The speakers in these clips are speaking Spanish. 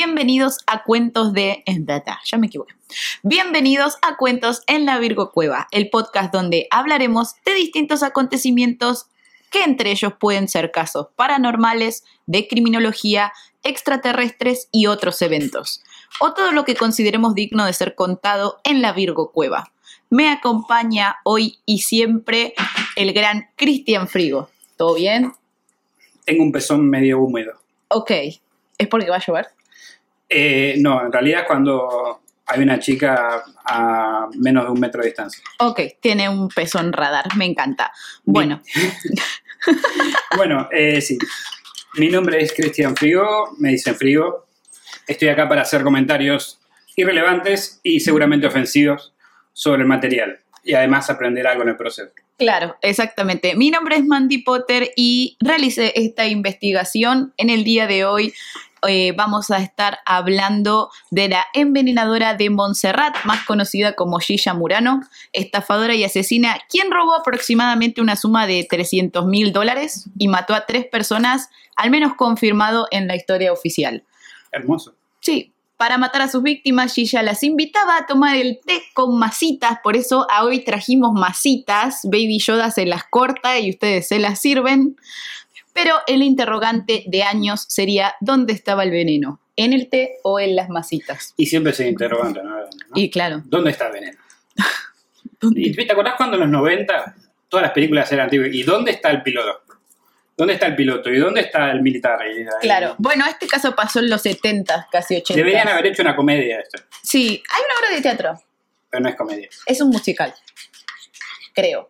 Bienvenidos a Cuentos de... Ya me equivoqué. Bienvenidos a Cuentos en la Virgo Cueva, el podcast donde hablaremos de distintos acontecimientos que entre ellos pueden ser casos paranormales, de criminología, extraterrestres y otros eventos, o todo lo que consideremos digno de ser contado en la Virgo Cueva. Me acompaña hoy y siempre el gran Cristian Frigo. ¿Todo bien? Tengo un pezón medio húmedo. Ok. ¿Es porque va a llover? Eh, no, en realidad es cuando hay una chica a menos de un metro de distancia. Ok, tiene un pezón radar, me encanta. Bueno, Bueno, eh, sí. Mi nombre es Cristian Frigo, me dicen Frigo. Estoy acá para hacer comentarios irrelevantes y seguramente ofensivos sobre el material. Y además aprender algo en el proceso. claro, exactamente. Mi nombre es Mandy Potter y realicé esta investigación. En el día de hoy eh, vamos a estar hablando de la envenenadora de Montserrat, más conocida como Gilla Murano, estafadora y asesina, quien robó aproximadamente una suma de 300 mil dólares y mató a tres personas, al menos confirmado en la historia oficial. Hermoso. Sí, para matar a sus víctimas, Gilla las invitaba a tomar el té con masitas, por eso a hoy trajimos masitas. Baby Yoda se las corta y ustedes se las sirven. Pero el interrogante de años sería: ¿dónde estaba el veneno? ¿En el té o en las masitas? Y siempre se interrogante, ¿no? ¿No? Y claro, ¿Dónde está el veneno? ¿Y te acordás cuando en los 90 todas las películas eran antiguas? ¿Y dónde está el piloto? ¿Dónde está el piloto? ¿Y dónde está el militar? Claro, bueno, este caso pasó en los 70, casi 80. Deberían haber hecho una comedia esto, Sí, hay una obra de teatro. pero no es comedia. Es un musical. Creo.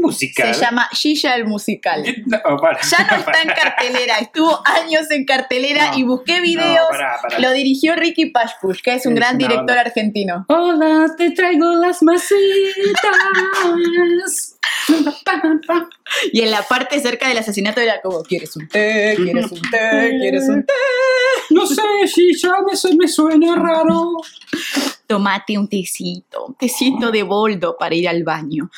Musical. Se llama Gilla el musical. No, para, Ya no está en cartelera, estuvo años en cartelera No, y busqué videos. Lo dirigió Ricky Pashpush, que es un Es gran director argentino. Hola, te traigo las masitas. Y en la parte cerca del asesinato era como, ¿quieres un té? ¿Quieres un té? ¿Quieres un té? No sé si ya me, me suena raro. Tomate un tecito, un tecito de boldo para ir al baño.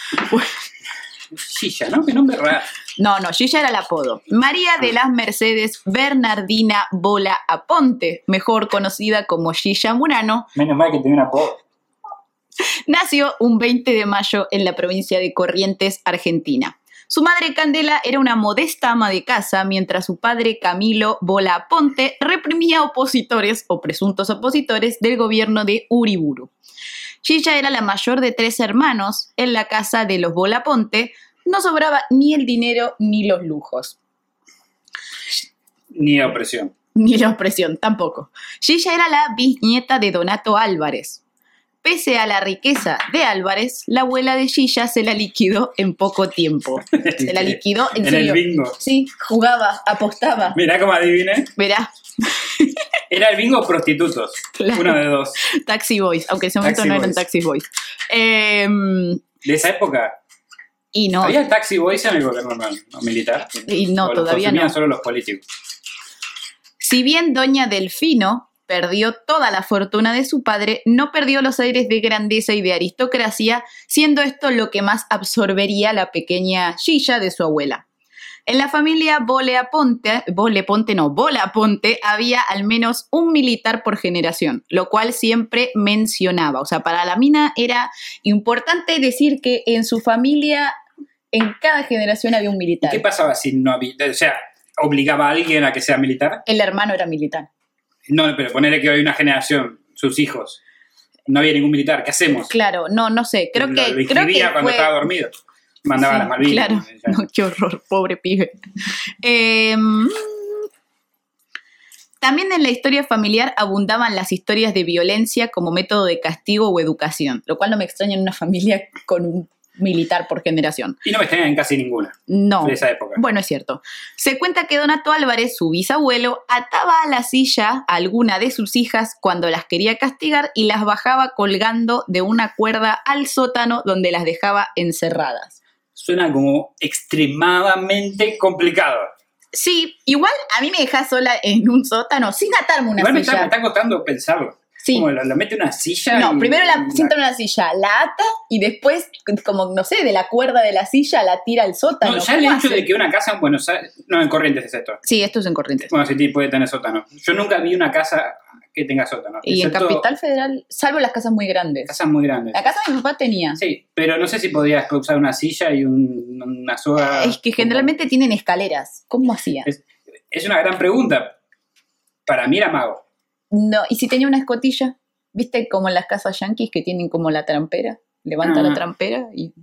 Silla, ¿no? Qué nombre raro. No, no, Gilla era el apodo. María de las Mercedes Bernardina Bola Aponte, mejor conocida como Gilla Murano, Menos mal que tenía una apodo. nació un 20 de mayo en la provincia de Corrientes, Argentina. Su madre Candela era una modesta ama de casa, mientras su padre Camilo Bola Ponte reprimía opositores o presuntos opositores del gobierno de Uriburu. Gilla era la mayor de tres hermanos. En la casa de los Bola Ponte no sobraba ni el dinero ni los lujos. Ni opresión. Ni la opresión, tampoco. Gilla era la bisnieta de Donato Álvarez. Pese a la riqueza de Álvarez, la abuela de Gilla se la liquidó en poco tiempo. Se la liquidó en, En serio. el bingo. Sí, jugaba, apostaba. Mirá cómo adiviné. Verá, Era el bingo prostitutos. Claro. Uno de dos. Taxi Boys, aunque en ese momento Taxi no eran Boys. Taxi Boys. Em, De esa época. y no, ¿Había taxi boys en el gobierno no, no, militar? y no, ¿O los todavía no. solo los políticos? Si bien Doña Delfino perdió toda la fortuna de su padre, no perdió los aires de grandeza y de aristocracia, siendo esto lo que más absorbería la pequeña Gilla de su abuela. En la familia Bolea Ponte, Bole Ponte no, Bola Ponte, había al menos un militar por generación, lo cual siempre mencionaba. O sea, para la mina era importante decir que en su familia, en cada generación había un ¿Y militar. qué pasaba si no había.? O sea, ¿obligaba a alguien a que sea militar? El hermano era militar. No, pero ponerle que hay una generación, sus hijos. No había ningún militar. ¿Qué hacemos? Claro, no, no sé. Creo Lo- que, lo creo que cuando fue- estaba dormido. Mandaba Sí, a las Malvinas. Claro, no, qué horror, pobre pibe. Eh, también en la historia familiar abundaban las historias de violencia como método de castigo o educación, lo cual no me extraña en una familia con un militar por generación. Y no me extrañan casi ninguna No. de esa época. Bueno, es cierto. Se cuenta que Donato Álvarez, su bisabuelo, ataba a la silla a alguna de sus hijas cuando las quería castigar y las bajaba colgando de una cuerda al sótano donde las dejaba encerradas. Suena como extremadamente complicado. Sí, igual a mí me dejas sola en un sótano sin atarme una Igual me está, me silla. está costando pensarlo. Sí. Como lo, lo mete una silla. No, y- primero la sienta en una silla, la ata y después, como no sé, de la cuerda de la silla la tira al sótano. No, ya el ¿Cómo hecho de que una casa en Buenos Aires. No, en Corrientes es esto. Sí, esto es en Corrientes. Bueno, sí, puede tener sótano. Yo nunca vi una casa que tenga sótano. Y en excepto Capital Federal, salvo las casas muy grandes. Casas muy grandes. La casa de mi papá tenía. Sí, pero no sé si podías usar una silla y un- una soga. Es que generalmente tienen escaleras. ¿Cómo hacía? Es- Es una gran pregunta. Para mí era mago. No, y si tenía una escotilla, ¿viste como en las casas yanquis que tienen como la trampera? Levanta la Ah. trampera y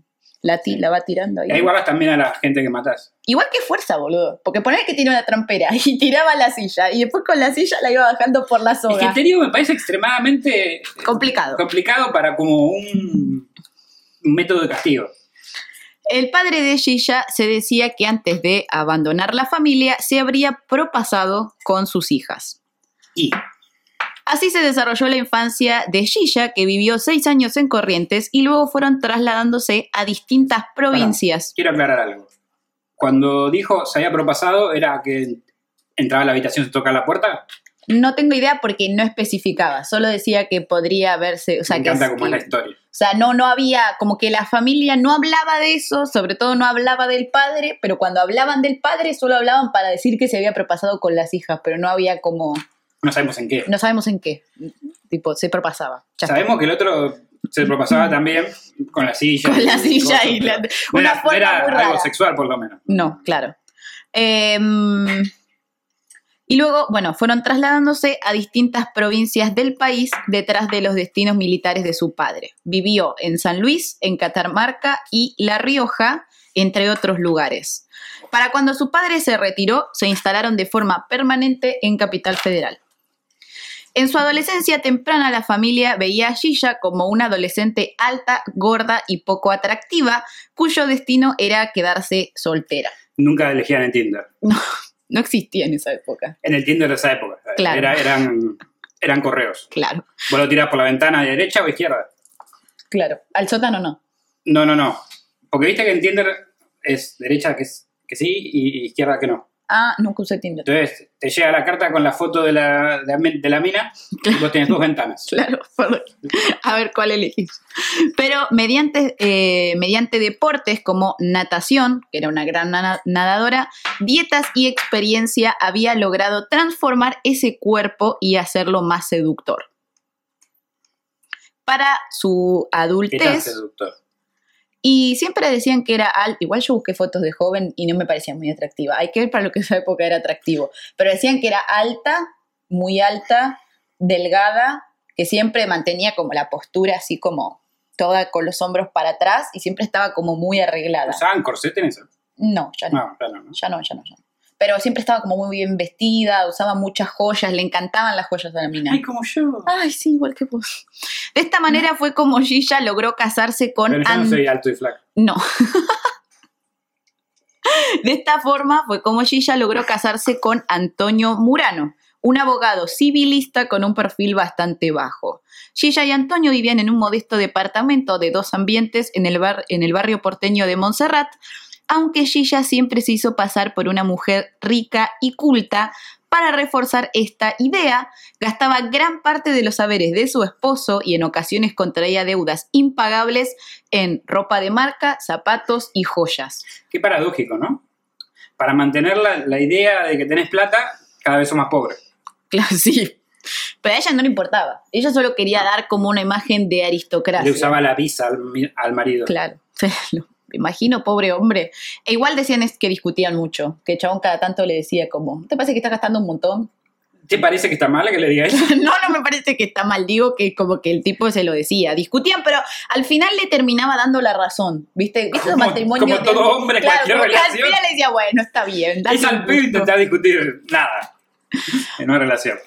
la, ti- la va tirando ahí. Y ahí guardas también a la gente que matás. Igual que fuerza, boludo. Porque poner que tiene una trampera y tiraba la silla y después con la silla la iba bajando por la Es que soga. te digo, me parece extremadamente Complicado. complicado para como un, método de castigo. El padre de Gilla se decía que antes de abandonar la familia se habría propasado con sus hijas. Y Así se desarrolló la infancia de Gilla, que vivió seis años en Corrientes y luego fueron trasladándose a distintas provincias. quiero aclarar algo. Cuando dijo se había propasado, ¿era que entraba a la habitación, se toca la puerta? No tengo idea porque no especificaba, solo decía que podría verse, o sea, Me que, encanta cómo es la historia. o sea, no, no había, como que la familia no hablaba de eso, sobre todo no hablaba del padre, pero cuando hablaban del padre solo hablaban para decir que se había propasado con las hijas, pero no había como, No sabemos en qué. no sabemos en qué, tipo, se propasaba. Ya está. Sabemos que el otro se propasaba también con la silla. Con la silla y la- una no era, no forma era muy algo sexual, por lo menos. No, claro. Em, y luego, bueno, fueron trasladándose a distintas provincias del país detrás de los destinos militares de su padre. Vivió en San Luis, en Catamarca y La Rioja, entre otros lugares. Para cuando su padre se retiró, se instalaron de forma permanente en Capital Federal. En su adolescencia temprana, la familia veía a Gilla como una adolescente alta, gorda y poco atractiva, cuyo destino era quedarse soltera. Nunca elegían en Tinder. No existía en esa época, En el Tinder de esa época. Claro. Era- eran, eran correos. claro, ¿Vos lo tirás por la ventana de derecha o izquierda? claro. Al sótano no. No, no, no. Porque viste que en Tinder es derecha que, es, que sí y izquierda que no. Ah, nunca usé Tinder. Entonces te llega la carta con la foto de la, de la, de la mina y vos tenés dos ventanas. Claro, perdón. A ver cuál elegís. Pero mediante, eh, mediante deportes como natación, que era una gran nadadora, dietas y experiencia, había logrado transformar ese cuerpo y hacerlo más seductor. Para su ¿Qué tan adultez, seductor? Y siempre decían que era alta, igual yo busqué fotos de joven y no me parecía muy atractiva. Hay que ver para lo que esa época era atractivo. Pero decían que era alta, muy alta, delgada, que siempre mantenía como la postura así como toda con los hombros para atrás y siempre estaba como muy arreglada. ¿Usaban corset en eso? No, ya no, No, claro, no. ya no, ya no, ya no. Pero siempre estaba como muy bien vestida, usaba muchas joyas, le encantaban las joyas a la mina. Ay, como yo. Ay, sí, igual que vos. De esta manera fue como Gilla logró casarse con Pero yo no soy alto y flaco. no. De esta forma fue como Gilla logró casarse con Antonio Murano, un abogado civilista con un perfil bastante bajo. Gilla y Antonio vivían en un modesto departamento de dos ambientes en el, bar- en el barrio porteño de Montserrat, aunque Gilla siempre se hizo pasar por una mujer rica y culta. Para reforzar esta idea, gastaba gran parte de los saberes de su esposo y en ocasiones contraía deudas impagables en ropa de marca, zapatos y joyas. Qué paradójico, ¿no? Para mantener la, la idea de que tenés plata, cada vez sos más pobre. Claro, sí. Pero a ella no le importaba. Ella solo quería dar como una imagen de aristocracia. Le usaba la visa al, al marido. Claro. Imagino, pobre hombre. E igual decían es que discutían mucho. Que el chabón cada tanto le decía como, ¿no ¿te parece que estás gastando un montón? ¿Te parece que está mal que le diga eso? no, no me parece que está mal. Digo que como que el tipo se lo decía. Discutían, pero al final le terminaba dando la razón. ¿Viste? ¿Viste los Como- todo hombre, claro, cualquier que al relación. final le decía, bueno, está bien. Es al gusto". intentar discutir nada en una relación.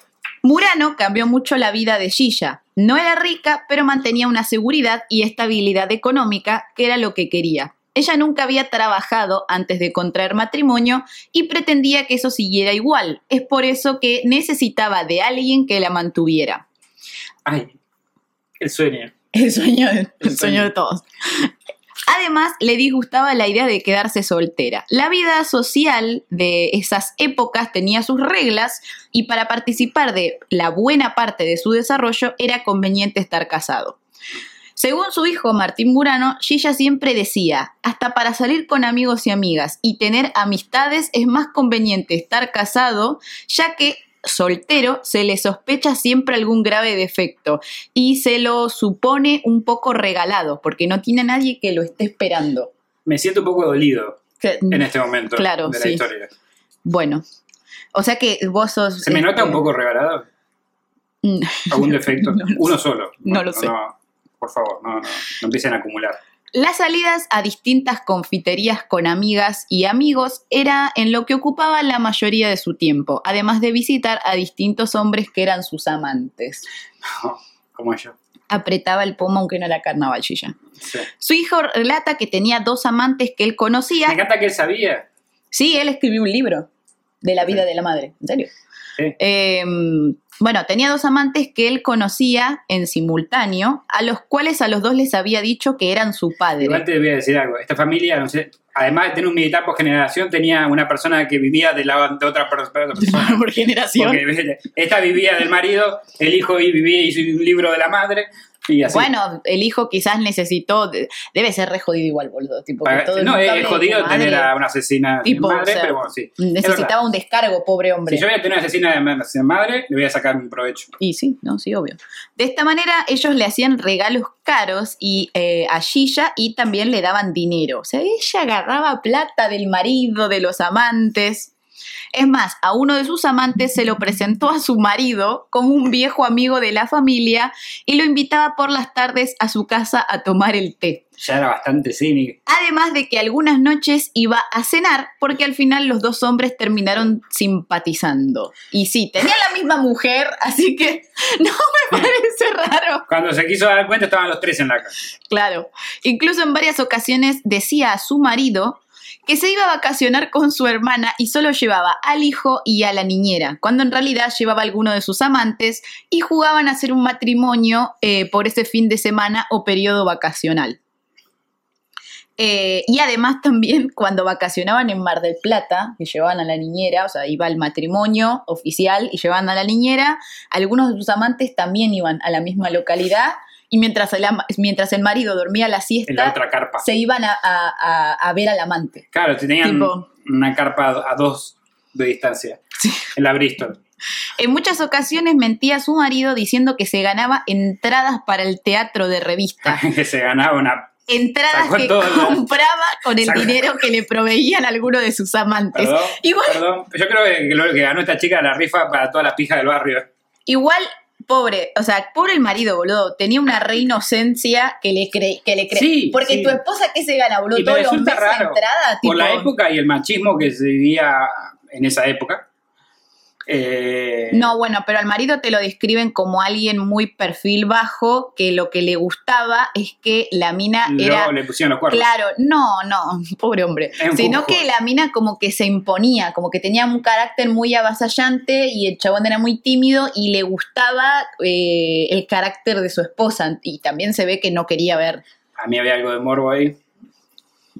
Murano cambió mucho la vida de Gilla. No era rica, pero mantenía una seguridad y estabilidad económica, que era lo que quería. Ella nunca había trabajado antes de contraer matrimonio y pretendía que eso siguiera igual. Es por eso que necesitaba de alguien que la mantuviera. Ay, el sueño. El sueño, de- el El sueño de todos. Además, le disgustaba la idea de quedarse soltera. La vida social de esas épocas tenía sus reglas y para participar de la buena parte de su desarrollo era conveniente estar casado. Según su hijo Martín Murano, Gilla siempre decía, hasta para salir con amigos y amigas y tener amistades es más conveniente estar casado, ya que soltero se le sospecha siempre algún grave defecto y se lo supone un poco regalado porque no tiene a nadie que lo esté esperando. Me siento un poco dolido Que- en este momento Claro, de la sí. historia. Bueno, o sea que vos sos... ¿Se me nota este, un poco regalado? mm, ¿Algún defecto? No Uno solo. No lo sé. Por favor, no, no, no empiecen a acumular. Las salidas a distintas confiterías con amigas y amigos era en lo que ocupaba la mayoría de su tiempo, además de visitar a distintos hombres que eran sus amantes. Como yo. Apretaba el pomo aunque no era carnaval. Sí. Su hijo relata que tenía dos amantes que él Me conocía. encanta que él sabía. Sí, él escribió un libro de la vida de la madre, en serio. Sí. Eh, bueno, tenía dos amantes que él conocía en simultáneo, a los cuales a los dos les había dicho que eran su padre. Igual te voy a decir algo. Esta familia, no sé, además de tener un militar por generación, tenía una persona que vivía de, la, de otra per- per- persona. Por generación. Porque esta vivía del marido, el hijo y vivía hizo un libro de la madre y así. Bueno, el hijo quizás necesitó, de- debe ser re jodido igual, boludo. Tipo, que Para- todo no, es jodido madre. tener a una asesina de madre, o sea, pero bueno, sí. Necesitaba un descargo, pobre hombre. Si yo voy a tener una asesina de madre, le voy a sacar un provecho. Y sí, no, sí, obvio. De esta manera, ellos le hacían regalos caros y, eh, a Gilla y también le daban dinero. O sea, ella agarraba plata del marido, de los amantes. Es más, a uno de sus amantes se lo presentó a su marido como un viejo amigo de la familia y lo invitaba por las tardes a su casa a tomar el té. Ya era bastante cínico. Además de que algunas noches iba a cenar porque al final los dos hombres terminaron simpatizando. Y sí, tenía la misma mujer, así que no me parece raro. Cuando se quiso dar cuenta, estaban los tres en la casa. Claro. Incluso en varias ocasiones decía a su marido que se iba a vacacionar con su hermana y solo llevaba al hijo y a la niñera, cuando en realidad llevaba a alguno de sus amantes y jugaban a hacer un matrimonio eh, por ese fin de semana o periodo vacacional. Eh, y además también cuando vacacionaban en Mar del Plata, que llevaban a la niñera, o sea, iba al matrimonio oficial y llevaban a la niñera, algunos de sus amantes también iban a la misma localidad y mientras el, mientras el marido dormía la En la siesta, otra carpa. se iban a, a- a- ver al amante. Claro, tenían Tipo- una carpa a dos de distancia. En la Bristol. En muchas ocasiones mentía a su marido diciendo que se ganaba entradas para el teatro de revista. que se ganaba una. Entradas que compraba con el Sacó- dinero que le proveían algunos de sus amantes. Perdón, Igual, perdón. Yo creo que lo que ganó esta chica la rifa para todas las pijas del barrio. igual, pobre, o sea, pobre el marido, boludo. Tenía una re inocencia que le cree, que le cree. Sí, Porque sí. tu esposa, ¿qué se gana, boludo? Y me Todos los resulta meses raro, entrada, tipo. Por la época y el machismo que se vivía en esa época. Eh, No, bueno, pero al marido te lo describen como alguien muy perfil bajo, que lo que le gustaba es que la mina luego era le pusieron los cuernos. Claro, no, no, pobre hombre. Sino que la mina como que se imponía, como que tenía un carácter muy avasallante y el chabón era muy tímido y le gustaba eh, el carácter de su esposa y también se ve que no quería ver, A mí había algo de morbo ahí.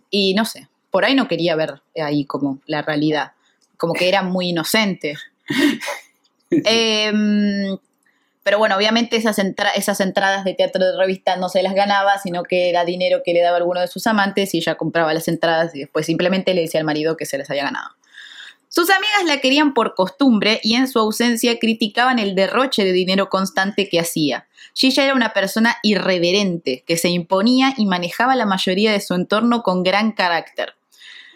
y no sé, por ahí no quería ver ahí como la realidad, como que era muy inocente. Em, pero bueno, obviamente esas, entra- esas entradas de teatro de revista no se las ganaba, sino que era dinero que le daba alguno de sus amantes y ella compraba las entradas y después simplemente le decía al marido que se las había ganado. Sus amigas la querían por costumbre y en su ausencia criticaban el derroche de dinero constante que hacía. Gilla era una persona irreverente, que se imponía y manejaba la mayoría de su entorno con gran carácter.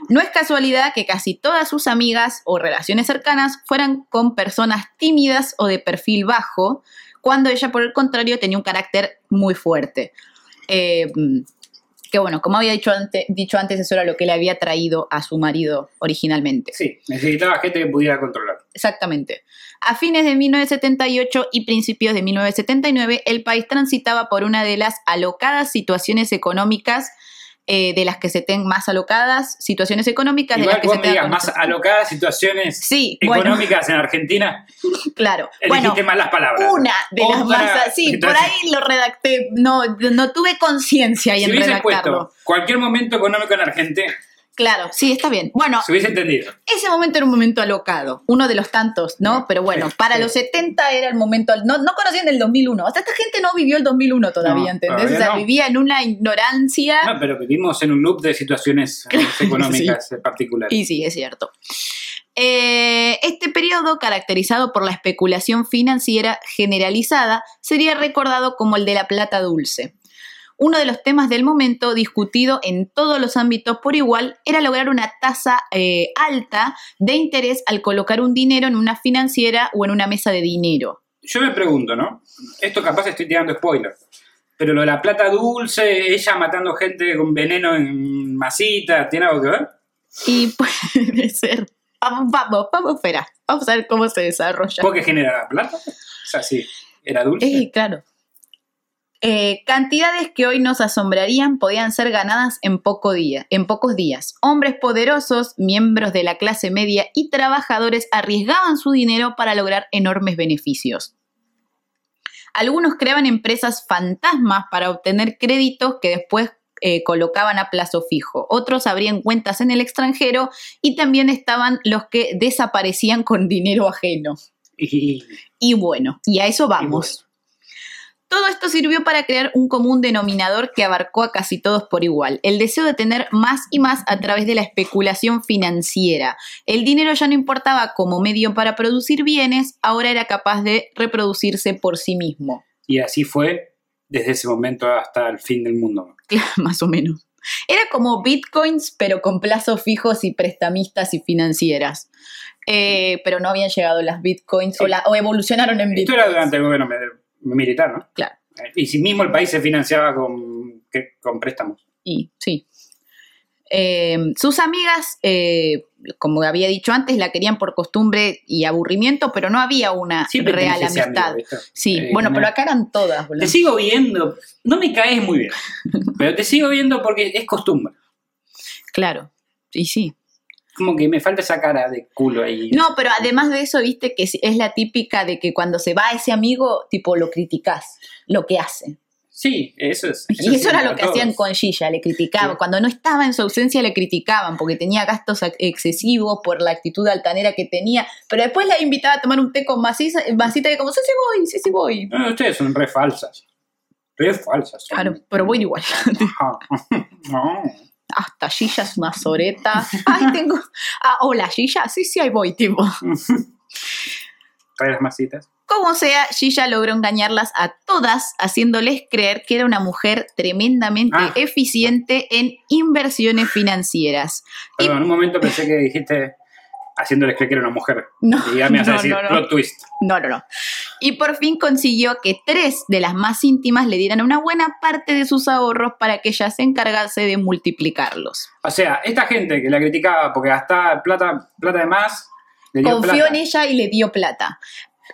No es casualidad que casi todas sus amigas o relaciones cercanas fueran con personas tímidas o de perfil bajo, cuando ella por el contrario tenía un carácter muy fuerte. Eh, que bueno, como había dicho, ante- dicho antes, eso era lo que le había traído a su marido originalmente. Sí, necesitaba gente que pudiera controlar. Exactamente. A fines de 1978 y principios de 1979, el país transitaba por una de las alocadas situaciones económicas eh, de las que se ten más alocadas, situaciones económicas de Igual las que vos se me digas, más alocadas situaciones Sí, bueno, económicas en Argentina, claro. Bueno, elegiste mal las palabras. una de las más... Sí, por ahí lo redacté, no, no tuve conciencia Si en redactarlo. puesto cualquier momento económico en Argentina, Claro, sí, está bien. Bueno, se hubiese entendido. ese momento era un momento alocado, uno de los tantos, ¿no? Pero bueno, para sí. los 70 era el momento, no, no conocían el 2001, hasta esta gente no vivió el 2001 todavía, No, ¿entendés? todavía o sea, no. vivía en una ignorancia. No, pero vivimos en un loop de situaciones eh, económicas eh, particulares. Y sí, es cierto. Eh, este periodo, caracterizado por la especulación financiera generalizada, sería recordado como el de la plata dulce. Uno de los temas del momento, discutido en todos los ámbitos por igual, era lograr una tasa eh, alta de interés al colocar un dinero en una financiera o en una mesa de dinero. Yo me pregunto, ¿no? Esto capaz estoy tirando spoiler. Pero lo de la plata dulce, ella matando gente con veneno en masita, ¿tiene algo que ver? Y puede ser. Vamos, vamos, vamos, espera. Vamos a ver cómo se desarrolla. ¿Por qué genera la plata? O sea, sí, era dulce. Eh, claro. Eh, cantidades que hoy nos asombrarían podían ser ganadas en, poco día, en pocos días. Hombres poderosos, miembros de la clase media y trabajadores arriesgaban su dinero para lograr enormes beneficios. Algunos creaban empresas fantasmas para obtener créditos que después eh, colocaban a plazo fijo. Otros abrían cuentas en el extranjero y también estaban los que desaparecían con dinero ajeno. Y, Y bueno, y a eso vamos. Todo esto sirvió para crear un común denominador que abarcó a casi todos por igual, el deseo de tener más y más a través de la especulación financiera. El dinero ya no importaba como medio para producir bienes, ahora era capaz de reproducirse por sí mismo. y así fue desde ese momento hasta el fin del mundo. Más o menos. Era como bitcoins, pero con plazos fijos y prestamistas y financieras. Eh, pero no habían llegado las bitcoins Sí. o, la- o evolucionaron en Esto bitcoins. era durante el gobierno militar, ¿no? Claro. Eh, Y si mismo el país se financiaba con, que- con préstamos. Y sí. Eh, sus amigas, eh, como había dicho antes, la querían por costumbre y aburrimiento, pero no había una Siempre real amistad. sí, Eh, bueno, no- pero acá eran todas, boludo. Te sigo viendo, no me caes muy bien, pero te sigo viendo porque es costumbre. Claro, y sí. Como que me falta esa cara de culo ahí. No, pero además de eso, viste que es la típica de que cuando se va ese amigo, tipo, lo criticás, lo que hace. Sí, eso es. y eso era lo que todos. hacían con Gilla, le criticaban. Sí. Cuando no estaba en su ausencia le criticaban porque tenía gastos ex- excesivos por la actitud altanera que tenía, pero después la invitaba a tomar un té con masita, masita y como, sí, sí voy, sí, sí voy. No, ustedes son re falsas. Re falsas. son. Claro, pero voy igual. No. Hasta Gilla es una soreta. Ay, tengo... Ah, hola, Gilla. Sí, sí, ahí voy, tipo. Trae las masitas. Como sea, Gilla logró engañarlas a todas, haciéndoles creer que era una mujer tremendamente Ah. eficiente en inversiones financieras. Perdón, en un momento pensé que dijiste haciéndoles creer que era una mujer. No, Y ya me vas a no, decir no, no. plot twist. No, no, no. Y por fin consiguió que tres de las más íntimas le dieran una buena parte de sus ahorros para que ella se encargase de multiplicarlos. O sea, esta gente que la criticaba porque gastaba plata, plata de más, le dio Confió plata. en ella y le dio plata.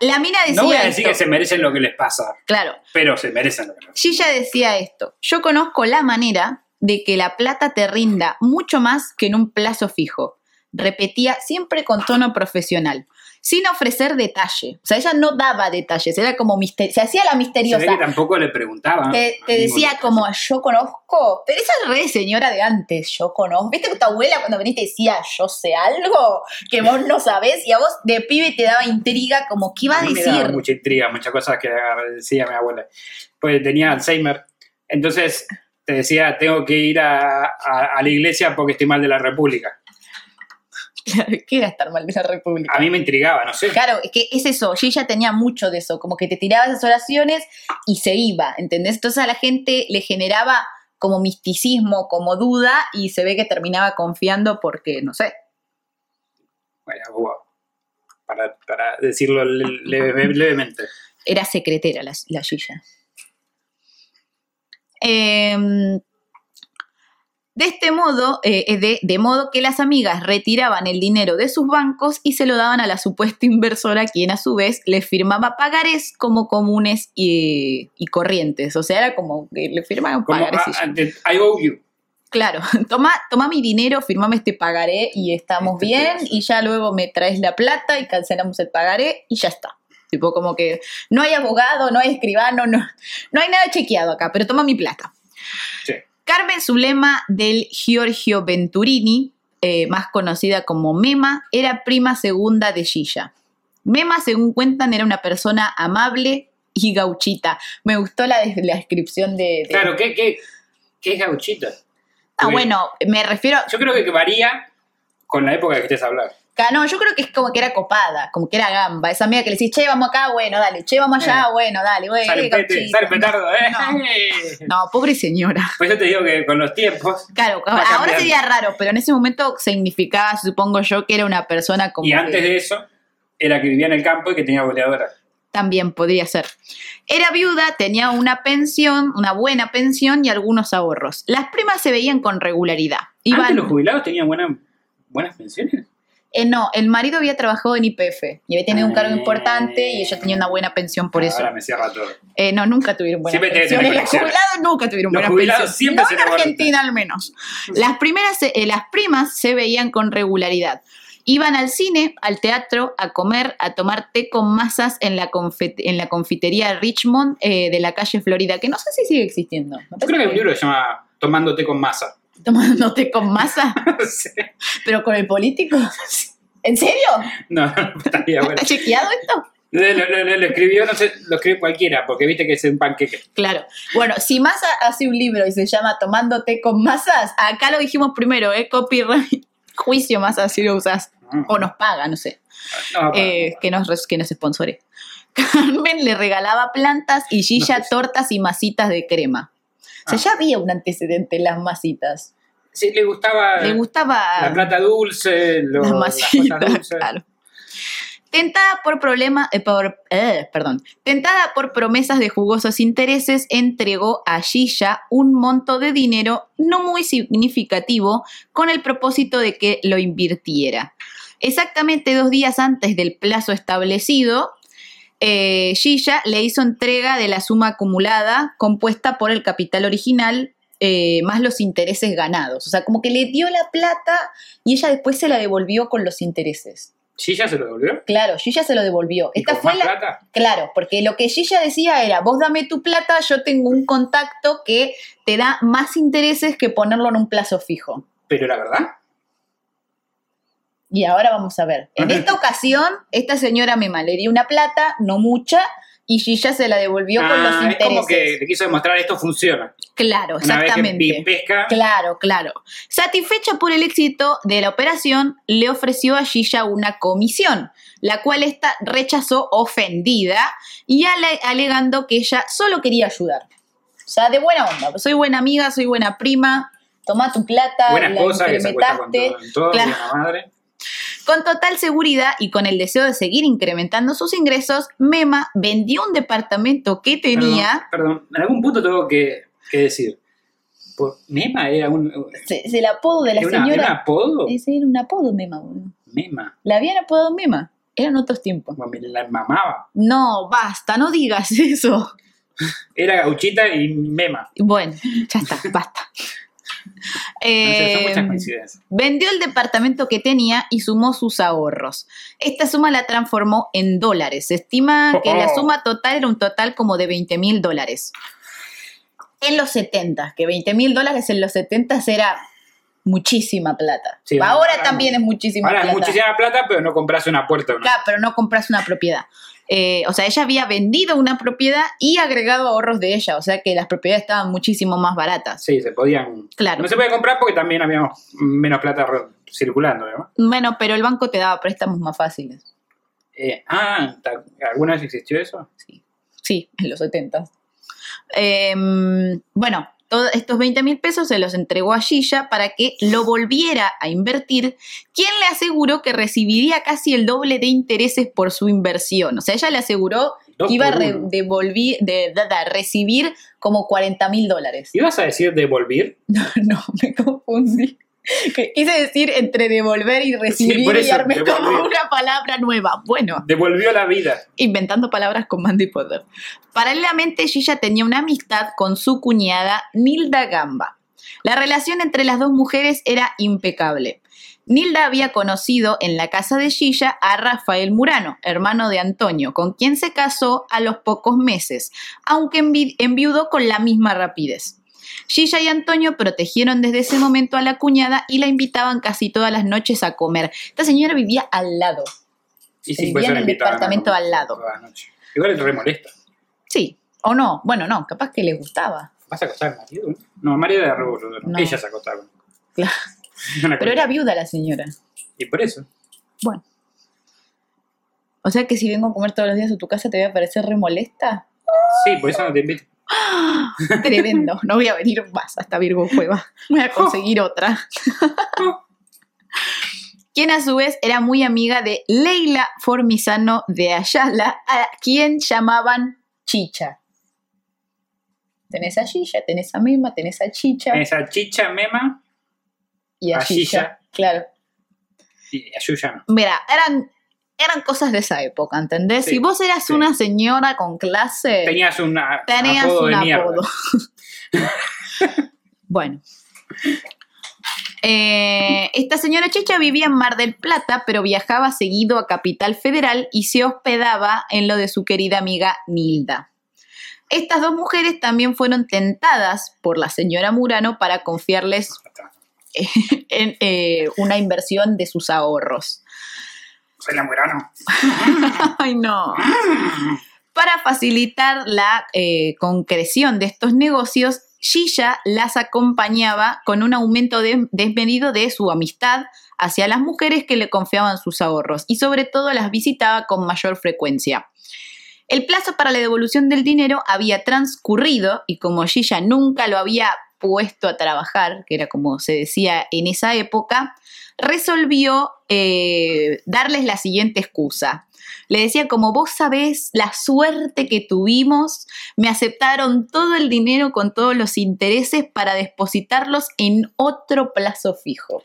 La mina decía No voy a decir esto. que se merecen lo que les pasa, Claro, pero se merecen lo que les pasa. Gilla decía esto. Yo conozco la manera de que la plata te rinda mucho más que en un plazo fijo. Repetía siempre con tono profesional, sin ofrecer detalle. O sea, ella no daba detalles, era como mister se hacía la Se misteriosa. ve que tampoco le preguntaban. Te, decía detalle. como, yo conozco, pero esa es re señora de antes, yo conozco. ¿Viste que tu abuela cuando veniste decía, yo sé algo que vos no sabés? Y a vos de pibe te daba intriga como, ¿qué iba a mí me daba decir? mucha intriga, muchas cosas que decía mi abuela. Pues tenía Alzheimer. Entonces te decía, tengo que ir a, a- a la iglesia porque estoy mal de la República. Claro, ¿qué era estar mal de la República? A mí me intrigaba, no sé. Claro, es que es eso, Gilla tenía mucho de eso, como que te tiraba esas oraciones y se iba, ¿entendés? Entonces a la gente le generaba como misticismo, como duda y se ve que terminaba confiando porque, no sé, Bueno, wow. para, para decirlo le- leve- levemente. era secretera la, la Gilla. Em, de este modo, eh, de, de modo que las amigas retiraban el dinero de sus bancos y se lo daban a la supuesta inversora, quien a su vez les firmaba pagares como comunes y, y corrientes. O sea, era como que le firmaban y ah, I owe you. Claro, toma, toma mi dinero, firmame este pagaré y estamos Este bien y ya luego me traes la plata y cancelamos el pagaré y ya está. Tipo como que no hay abogado, no hay escribano, no, no hay nada chequeado acá, pero toma mi plata. Sí. Carmen Zulema del Giorgio Venturini, eh, más conocida como Mema, era prima segunda de Gilla. Mema, según cuentan, era una persona amable y gauchita. Me gustó la, la descripción de... de- Claro, ¿qué, qué, qué es gauchita? Ah, bueno, me refiero... Yo creo que varía con la época que hablando. Ca- No, yo creo que es como que era copada, como que era gamba. Esa amiga que le decís, che, vamos acá, bueno, dale, che, vamos allá, Eh. bueno, dale, güey. Sale, pete, gauchita. sale petardo, ¿eh? No. No, pobre señora. Pues yo te digo que con los tiempos. Claro, ahora cambiando. sería raro, pero en ese momento significaba, supongo yo, que era una persona como Y que antes de eso, era que vivía en el campo y que tenía boleadora. también podría ser. Era viuda, tenía una pensión, una buena pensión y algunos ahorros. Las primas se veían con regularidad. Antes Iban, los jubilados tenían buenas buenas pensiones. eh, no, el marido había trabajado en IPF y había tenido un cargo Ah. importante y ella tenía una buena pensión por eso. Ahora me cierra todo. Eh, no, nunca tuvieron pensiones. tener Los jubilados nunca tuvieron pensiones. siempre no en. Argentina al menos. Las primeras, eh, las primas se veían con regularidad. Iban al cine, al teatro, a comer, a tomar té con masas en la, en la confitería Richmond eh, de la calle Florida, que no sé si sigue existiendo. Yo creo que hay un libro que se llama Tomándote con masa. Tomando té con masa, Sí. pero con el político. ¿En serio? No, no, estaría bueno. ¿Está chequeado esto? Lo, lo- lo- lo escribió, no sé, lo escribe cualquiera, porque viste que es un panqueque. Claro. Bueno, si Massa hace un libro y se llama Tomando té con masas, acá lo dijimos primero, ¿eh? Copyright. Juicio Massa si lo usas. O nos paga, no sé. No, Eh, que nos, que nos sponsore. Carmen le regalaba plantas y Gilla No sé. tortas y masitas de crema. O sea, Ah. ya había un antecedente en las masitas. sí, le gustaba Le gustaba la plata dulce, lo- las masitas. cosas dulces. claro. Tentada por problemas, eh, por, eh, perdón, tentada por promesas de jugosos intereses, entregó a Gilla un monto de dinero no muy significativo con el propósito de que lo invirtiera. Exactamente dos días antes del plazo establecido, eh, Gilla le hizo entrega de la suma acumulada compuesta por el capital original eh, más los intereses ganados. O sea, como que le dio la plata y ella después se la devolvió con los intereses. ¿Sí ya se lo devolvió? Claro, Gilla se lo devolvió. ¿Y Esta con fue más la. plata? Claro, porque lo que Gilla decía era: vos dame tu plata, yo tengo un contacto que te da más intereses que ponerlo en un plazo fijo. Pero la verdad, Y ahora vamos a ver. En esta ocasión, esta señora me le dio una plata, no mucha, y Gilla se la devolvió con los Ah, es intereses. como que le quiso demostrar esto funciona. Claro, Una vez exactamente. que pesca, Claro, claro. Satisfecha por el éxito de la operación, le ofreció a Gilla una comisión, la cual esta rechazó ofendida y ale- alegando que ella solo quería ayudar. O sea, de buena onda. Soy buena amiga, soy buena prima, toma tu plata, buena la esposa que se con todo, todo, Claro. madre. Con total seguridad y con el deseo de seguir incrementando sus ingresos, Mema vendió un departamento que tenía. Perdón, perdón, en algún punto tengo que, que decir. Por, Mema era un, Se, se el apodo de la era una- señora. era un apodo. Ese era un apodo, Mema, boludo. Mema. La habían apodado Mema. Eran otros tiempos. Me la mamaba. No, basta, no digas eso. Era gauchita y mema. Bueno, ya está, basta. Son Eh, muchas vendió el departamento que tenía y sumó sus ahorros. Esta suma la transformó en dólares. Se estima que la Oh. suma total era un total como de 20 mil dólares. En los 70, que 20 mil dólares en los 70 era muchísima plata. Sí, ahora, ahora- también es muchísima Ahora plata. es muchísima plata, pero no compras una puerta. ¿no? Claro, pero no compras una propiedad. Eh, o sea, ella había vendido una propiedad y agregado ahorros de ella. O sea que las propiedades estaban muchísimo más baratas. Sí, se podían. Claro. No se puede comprar porque también había menos plata circulando, ¿no? Bueno, pero el banco te daba préstamos más fáciles. Eh, ah, ¿alguna vez existió eso? Sí, sí en los 70. bueno, todos estos 20 mil pesos se los entregó a Gilla para que lo volviera a invertir, quien le aseguró que recibiría casi el doble de intereses por su inversión. O sea, ella le aseguró que iba a re- uno. devolvi- de- de- de- recibir como 40 mil dólares. ¿Ibas a decir devolver? No, me confundí. Quise decir entre devolver y recibir y armé como una palabra nueva. Bueno, Devolvió la vida. inventando palabras con Mandy Potter. Paralelamente, Gilla tenía una amistad con su cuñada Nilda Gamba. La relación entre las dos mujeres era impecable. Nilda había conocido en la casa de Gilla a Rafael Murano, hermano de Antonio, con quien se casó a los pocos meses, aunque envi- enviudó con la misma rapidez. Gilla y Antonio protegieron desde ese momento a la cuñada y la invitaban casi todas las noches a comer. Esta señora vivía al lado. Y Vivía por eso en el a departamento al lado. Igual es re molesta. Sí, o no, bueno, no, capaz que le gustaba. ¿Vas a acostar al marido? No, marido era re boludo, no. Ella se acostaba. Claro. Pero era viuda la señora. Y por eso. Bueno. O sea que si vengo a comer todos los días a tu casa te voy a parecer re molesta. Sí, por eso no te invito. Tremendo. No voy a venir más hasta Virgo Cueva. Voy a conseguir otra. Quien a su vez era muy amiga de Leila Formisano de Ayala, a quien llamaban Chicha. Tenés a Chicha, tenés a Mima, tenés a Chicha Esa chicha mema y a a Chicha. Chicha. Claro. y a Yuya no. Mira, eran, eran cosas de esa época, ¿entendés? Sí, si vos eras sí. una señora con clase, Tenías una, tenías apodo un de apodo. bueno. Eh, esta señora Chicha vivía en Mar del Plata, pero viajaba seguido a Capital Federal y se hospedaba en lo de su querida amiga Nilda. Estas dos mujeres también fueron tentadas por la señora Murano para confiarles en eh, una inversión de sus ahorros. Soy la Murano. Ay, no. Para facilitar la eh, concreción de estos negocios, Gilla las acompañaba con un aumento de- desmedido de su amistad hacia las mujeres que le confiaban sus ahorros y sobre todo las visitaba con mayor frecuencia. El plazo para la devolución del dinero había transcurrido y como Gilla nunca lo había puesto a trabajar, que era como se decía en esa época, resolvió eh, darles la siguiente excusa. Le decía, como vos sabés la suerte que tuvimos, me aceptaron todo el dinero con todos los intereses para depositarlos en otro plazo fijo.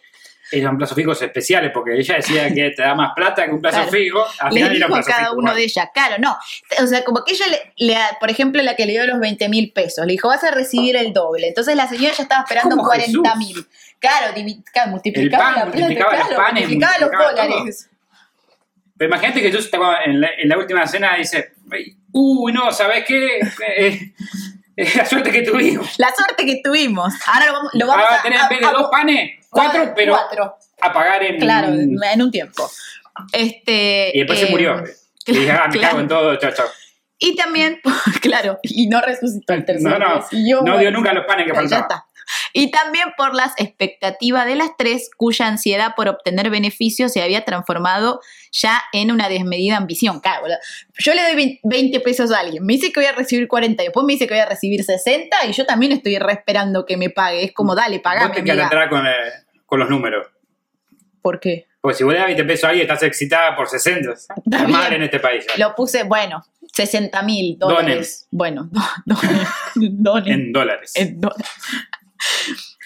Eran plazos fijos especiales porque ella decía que te da más plata que un plazo Claro. fijo. Al final era dijo a cada fijo uno de ellas, claro, no. O sea, como que ella, le, le- por ejemplo, la que le dio los 20 mil pesos, le dijo, vas a recibir el doble. Entonces la señora ya estaba esperando Como 40 mil. Claro, multiplicaba pan, la plata, multiplicaba los claro, panes, multiplicaba los dólares. Pero imagínate que tú estaba en la, en la última cena dices, uy, no, ¿sabes qué? Eh, eh, la suerte que tuvimos. La suerte que tuvimos. Ahora lo vamos, lo vamos Ahora a, a- de a- dos panes, cuatro, pero Cuatro, a pagar en... claro, en un tiempo. Este, Y después se eh, murió. Y dije, ah, me claro. cago en todo, chao, chao. Y también, claro, y no resucitó el tercer No, no, día, siguió no dio muerto. nunca los panes que faltaban. Y también por las expectativas de las tres, cuya ansiedad por obtener beneficios se había transformado ya en una desmedida ambición. Claro, yo le doy 20 20 pesos a alguien, me dice que voy a recibir 40, y después me dice que voy a recibir 60 y yo también estoy re esperando que me pague. Es como, dale, Vos pagame, te atrás con, eh, con los números. ¿Por qué? Porque si vos le das 20 pesos a alguien, estás excitada por 60. Está Es mal en este país. Lo puse, bueno, 60 mil dólares. Bueno, do- donen, donen. En dólares. En dólares.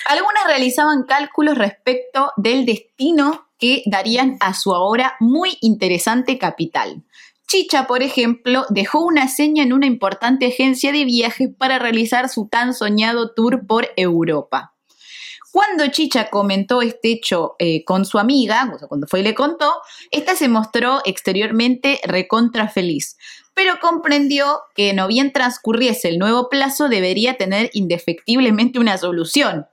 Algunas realizaban cálculos respecto del destino que darían a su ahora muy interesante capital. Chicha, por ejemplo, dejó una seña en una importante agencia de viajes para realizar su tan soñado tour por Europa. Cuando Chicha comentó este hecho eh, con su amiga, cuando fue y le contó, esta se mostró exteriormente recontra feliz, pero comprendió que no bien transcurriese el nuevo plazo debería tener indefectiblemente una solución.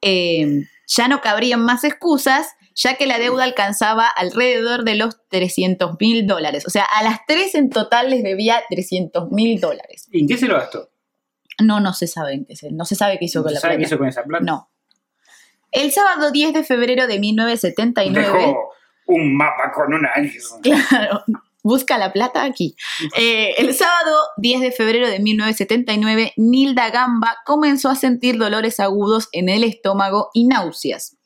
Eh, ya no cabrían más excusas, ya que la deuda alcanzaba alrededor de los 300 mil dólares. O sea, a las tres en total les debía 300 mil dólares. ¿Y en qué se lo gastó? No, no se sabe en qué se, no se sabe qué hizo con la ¿Sabe plata. qué hizo con esa plata? No. El sábado 10 de febrero de 1979. Dejó un mapa con una Claro, busca la plata aquí. Eh, el sábado 10 de febrero de 1979, Nilda Gamba comenzó a sentir dolores agudos en el estómago y náuseas.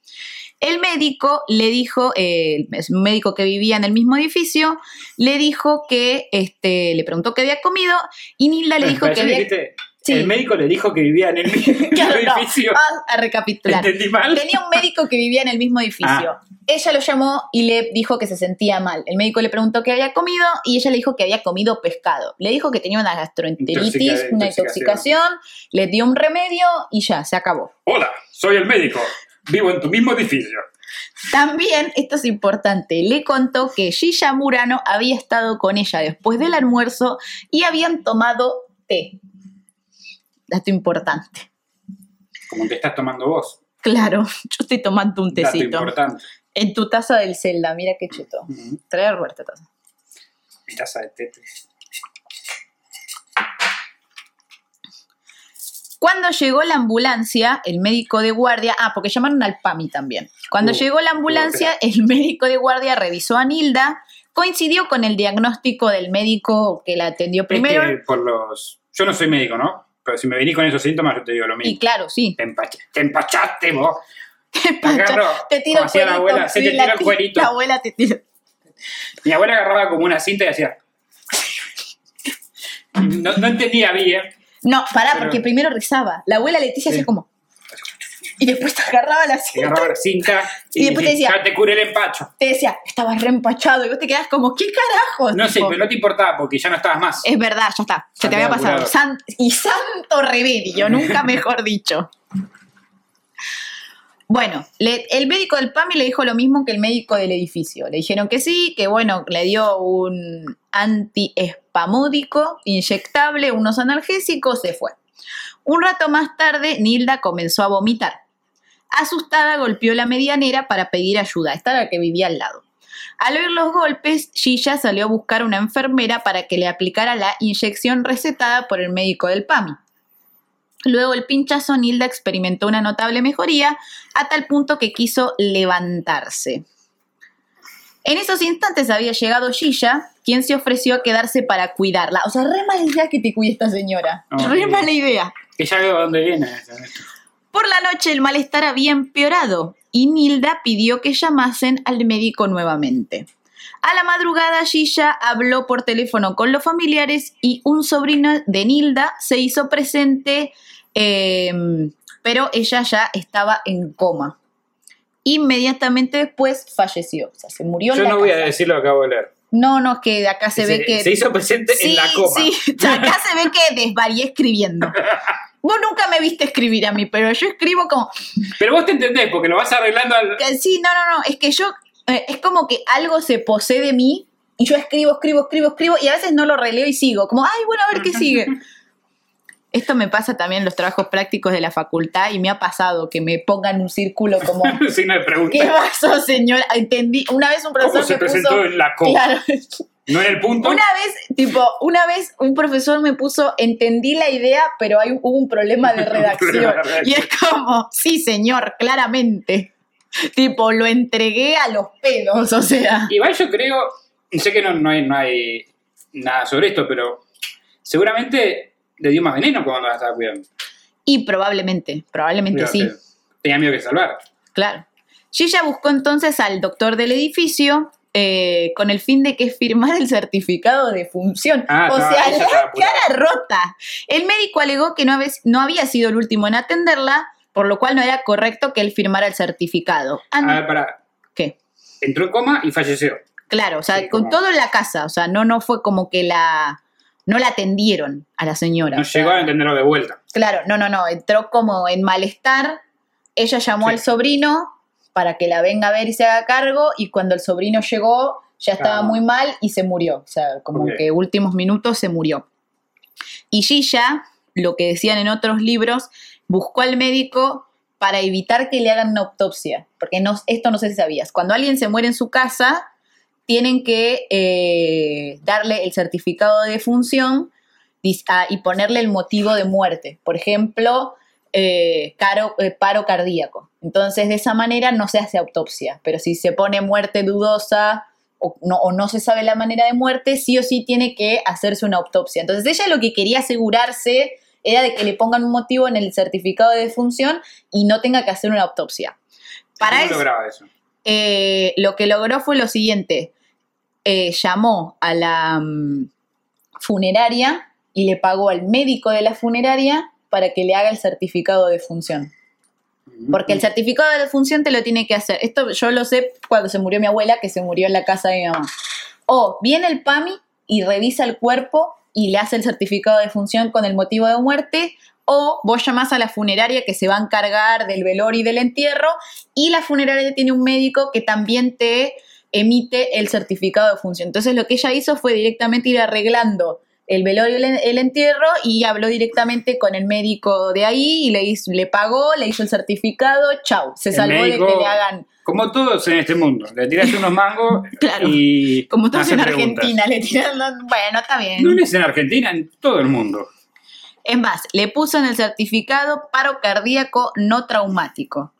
El médico le dijo, eh, es un médico que vivía en el mismo edificio, le dijo que, este, le preguntó qué había comido y Nilda le dijo que había... dijiste Sí. El médico le dijo que vivía en el mismo Claro, no. edificio. Ah, a recapitular. ¿Entendí mal? Tenía un médico que vivía en el mismo edificio. Ah. Ella lo llamó y le dijo que se sentía mal. El médico le preguntó qué había comido y ella le dijo que había comido pescado. Le dijo que tenía una gastroenteritis, Intoxica- una intoxicación. intoxicación, le dio un remedio y ya, se acabó. Hola, soy el médico. Vivo en tu mismo edificio. También, esto es importante, le contó que Gilla Murano había estado con ella después del almuerzo y habían tomado té. Dato importante. Como te estás tomando vos. Claro, yo estoy tomando un Dato tecito. importante. En tu taza del Zelda, mira qué cheto. Ujú. Trae a Roberta taza. Mi taza de Tetris. Cuando llegó la ambulancia, el médico de guardia, ah, porque llamaron al PAMI también. Cuando Uh, llegó la ambulancia, el médico de guardia revisó a Nilda, coincidió con el diagnóstico del médico que la atendió primero. Es que por los. Yo no soy médico, ¿no? Pero si me venís con esos síntomas, yo te digo lo mismo. Y claro, sí. Te, empacha- te empachaste vos. Pacha, Agarro, te tiro el la abuela, se te tira el cuerito. La abuela te tira. Mi abuela agarraba como una cinta y hacía. No, no entendía bien. No, pará, Pero- porque primero rezaba. La abuela Leticia Sí. hacía como. Y después te agarraba la Te cinta. agarraba la cinta Y después te decía- "Ya te curé el empacho. Te decía, estabas reempachado. Y vos te quedás como, ¿qué carajos? No sé, pero no te importaba porque ya no estabas más. Es verdad, ya está. Se te Había pasado. San- y santo remedio, nunca mejor dicho. Bueno, le- el médico del PAMI le dijo lo mismo que el médico del edificio. Le dijeron que sí, que bueno, le dio un antiespamódico inyectable, unos analgésicos, se fue. Un rato más tarde, Nilda comenzó a vomitar. Asustada, golpeó la medianera para pedir ayuda. Esta era la que vivía al lado. Al oír los golpes, Gilla salió a buscar una enfermera para que le aplicara la inyección recetada por el médico del PAMI. Luego el pinchazo, Nilda experimentó una notable mejoría a tal punto que quiso levantarse. En esos instantes había llegado Gilla, quien se ofreció a quedarse para cuidarla. O sea, re mala idea que te cuide esta señora. Re mala idea. Que ya veo a dónde viene. Por la noche el malestar había empeorado y Nilda pidió que llamasen al médico nuevamente. A la madrugada Gilla habló por teléfono con los familiares y un sobrino de Nilda se hizo presente, eh, pero ella ya estaba en coma. Inmediatamente después falleció, o sea, se murió en Yo no voy a casa. decir lo que acabo de leer. No, no, que acá se, ve que... se hizo presente en la coma. Sí, acá se ve que desvarié escribiendo. Vos nunca me viste escribir a mí, pero yo escribo como... Pero vos te entendés, porque lo vas arreglando al. Sí, no, no, no, es que yo... eh, es como que algo se posee de mí y yo escribo, escribo, escribo, escribo y a veces no lo releo y sigo. Como, ay, bueno, a ver qué sigue. Esto me pasa también en los trabajos prácticos de la facultad y me ha pasado que me pongan un círculo como... De pregunta. ¿Qué pasó, señora? Entendí. Una vez un profesor ¿Cómo se presentó puso... en la? Claro, ¿No en el punto? Una vez, tipo, una vez un profesor me puso, entendí la idea, pero hay, hubo un problema de redacción. Y es como, sí, señor, claramente. Tipo, lo entregué a los pedos, o sea. Igual yo creo, sé que no, no, hay, no hay nada sobre esto, pero seguramente le dio más veneno cuando la estaba cuidando. Y probablemente, probablemente sí, Tenía miedo que salvar. claro. Gilla buscó entonces al doctor del edificio eh, con el fin de que firmara el certificado de función. Ah, o sea, la cara rota. El médico alegó que no, había- no había sido el último en atenderla, por lo cual no era correcto que él firmara el certificado. A ver, para. ¿Qué? Entró en coma y falleció. Claro, o sea, Sí, con como- todo en la casa, o sea, no, no fue como que la... No la atendieron a la señora. No llegó a entenderlo de vuelta. Claro, no, no, no, entró como en malestar. Ella llamó Sí. al sobrino para que la venga a ver y se haga cargo y cuando el sobrino llegó ya estaba Ah. muy mal y se murió. O sea, como que últimos minutos se murió. Y Gilla, lo que decían en otros libros, buscó al médico para evitar que le hagan una autopsia. Porque no, esto no sé si sabías. Cuando alguien se muere en su casa, tienen que eh, darle el certificado de defunción ah, y ponerle el motivo de muerte. Por ejemplo, eh, caro- eh, paro cardíaco. Entonces, de esa manera no se hace autopsia. Pero si se pone muerte dudosa o no, o no se sabe la manera de muerte, sí o sí tiene que hacerse una autopsia. Entonces, ella lo que quería asegurarse era de que le pongan un motivo en el certificado de defunción y no tenga que hacer una autopsia. Para ¿Cómo eso, lograba eso? eh, lo que logró fue lo siguiente. Eh, llamó a la mm, funeraria y le pagó al médico de la funeraria para que le haga el certificado de función. Porque el certificado de defunción te lo tiene que hacer. Esto yo lo sé cuando se murió mi abuela, que se murió en la casa de mi mamá. O viene el PAMI y revisa el cuerpo y le hace el certificado de función con el motivo de muerte. O vos llamás a la funeraria que se va a encargar del velorio y del entierro. Y la funeraria tiene un médico que también te emite el certificado de función. Entonces lo que ella hizo fue directamente ir arreglando el velorio y el, el entierro y habló directamente con el médico de ahí y le, hizo- le pagó, le hizo el certificado, chau, se salvó médico- de que le hagan, Como todos en este mundo. Le tiras unos mangos Claro. y. como todos en preguntas. Argentina, le tiran, bueno, está bien. No es en Argentina, en todo el mundo. Es más, le puso en el certificado paro cardíaco no traumático.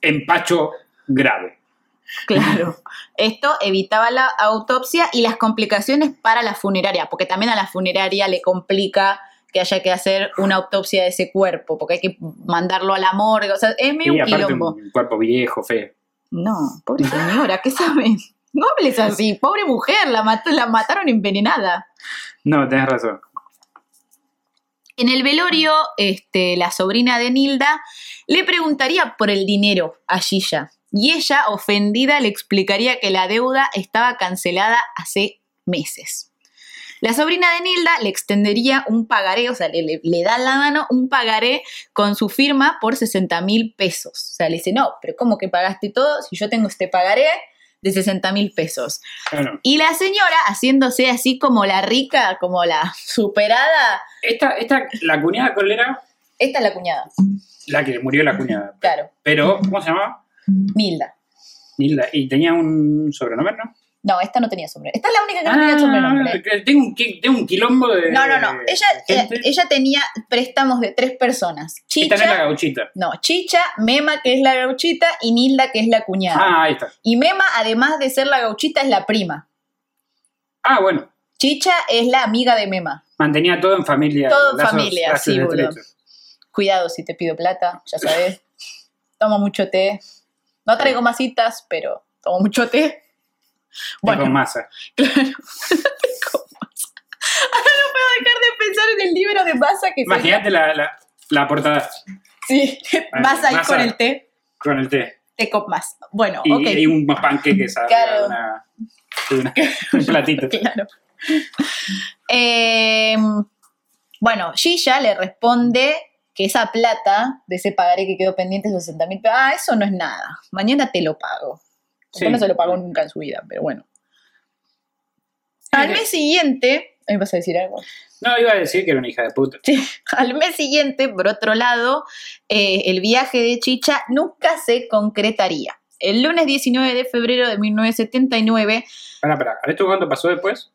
Empacho grave. Claro. Esto evitaba la autopsia y las complicaciones para la funeraria, porque también a la funeraria le complica que haya que hacer una autopsia de ese cuerpo, porque hay que mandarlo a la morgue, o sea, es medio un quilombo. un cuerpo viejo, feo. No, pobre señora, ¿qué sabe? No hables así, pobre mujer, la, mat- la mataron envenenada. No, tenés razón. En el velorio, este, la sobrina de Nilda le preguntaría por el dinero a Gilla y ella, ofendida, le explicaría que la deuda estaba cancelada hace meses. La sobrina de Nilda le extendería un pagaré, o sea, le, le, le da la mano un pagaré con su firma por 60 mil pesos. O sea, le dice, no, pero ¿cómo que pagaste todo si yo tengo este pagaré de 60 mil pesos? Claro. Y la señora, haciéndose así como la rica, como la superada, Esta, esta, la cuñada colera, esta es la cuñada, la que murió la cuñada. claro. Pero, ¿cómo se llamaba? Nilda. Nilda. Y tenía un sobrenombre, ¿no? No, esta no tenía sombrero. Esta es la única que no tenía sobrenombre. que tengo un, tengo un quilombo de. No, no, no. de Ella, gente. eh, ella tenía préstamos de tres personas. Esta no es la Chicha, gauchita. no, Chicha, Mema, que es la gauchita, y Nilda, que es la cuñada. Ah, ahí está. Y Mema, además de ser la gauchita, es la prima. Ah, bueno. Chicha es la amiga de Mema. Mantenía todo en familia. Todo en lazos- familia, lazos sí, boludo. Cuidado si te pido plata, ya sabes. Tomo mucho té. No traigo masitas, pero tomo mucho té. Con Bueno, masa. Claro. Ahora no puedo dejar de pensar en el libro de masa que se Imagínate la, la, la portada Sí, vas ahí Masa. con el té, con el té. té con más. Bueno, Y, ok. y unos panqueques arriba Claro. una, una- un platito. Claro. Eh, bueno, Gilla le responde que esa plata de ese pagaré que quedó pendiente, esos 60 mil pesos, ah, eso no es nada. Mañana te lo pago. Sí. No se lo pagó nunca en su vida, pero bueno. Al mes siguiente, ¿me vas a decir algo? No, iba a decir que era una hija de puta. Sí. Al mes siguiente, por otro lado, eh, el viaje de Chicha nunca se concretaría. El lunes 19 de febrero de 1979, Pará, pará. ¿Esto cuánto pasó después?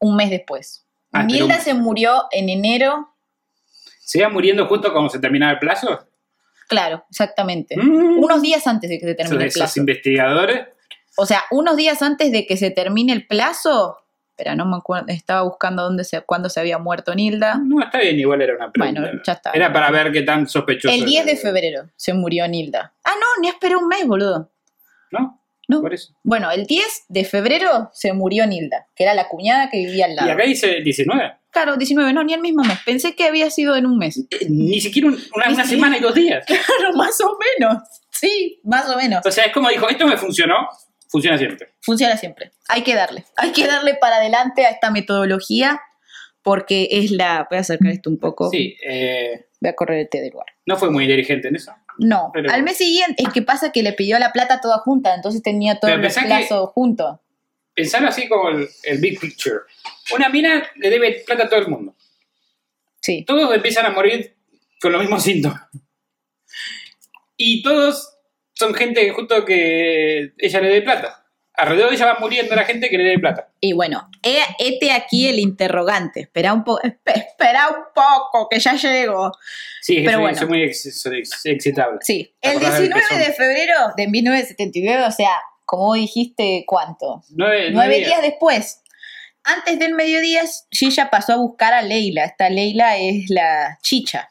un mes después. Ah, un- se murió en enero, ¿Se iba muriendo justo cuando se terminaba el plazo? claro, exactamente. Mm. Unos días antes de que se termine el Esos, esos plazo. investigadores. O sea, unos días antes de que se termine el plazo, pero no me acuerdo, estaba buscando dónde se, cuándo se había muerto Nilda. No, está bien, igual era una pregunta. Bueno, ya está. Era para ver qué tan sospechoso. El 10 de febrero se murió Nilda. Ah, no, ni esperé un mes, boludo. ¿No? No. Por eso. Bueno, el 10 de febrero se murió Nilda, que era la cuñada que vivía al lado. Y acá dice 19. Claro, 19, no, ni el mismo mes. Pensé que había sido en un mes. Eh, Ni siquiera un- una, semana y dos días. Claro, más o menos. Sí, más o menos. O sea, es como dijo, esto me funcionó, funciona siempre. Funciona siempre. Hay que darle. Hay que darle para adelante a esta metodología porque es la... Voy a acercar esto un poco. Sí, eh, Voy a correr el té del lugar. no fue muy inteligente en eso. No, Pero- al mes siguiente es que pasa que le pidió la plata toda junta, entonces tenía todos Pero los pensá que- plazos juntos. Pensarlo así como el, el big picture. Una mina le debe plata a todo el mundo. Sí. Todos empiezan a morir con los mismos síntomas. Y todos son gente justo que ella le debe plata. Alrededor de ella va muriendo la gente que le debe plata. Y bueno, he, hete aquí el interrogante. Espera un, po espera un poco, que ya llego. Sí, Pero soy, bueno. muy ex- soy ex- excitable. Sí, ¿Te el acordás del 19 de febrero de 1979, o sea, como dijiste, ¿cuánto? Nueve, Nueve días después. Antes del mediodía, Gilla pasó a buscar a Leila. Esta Leila es la chicha.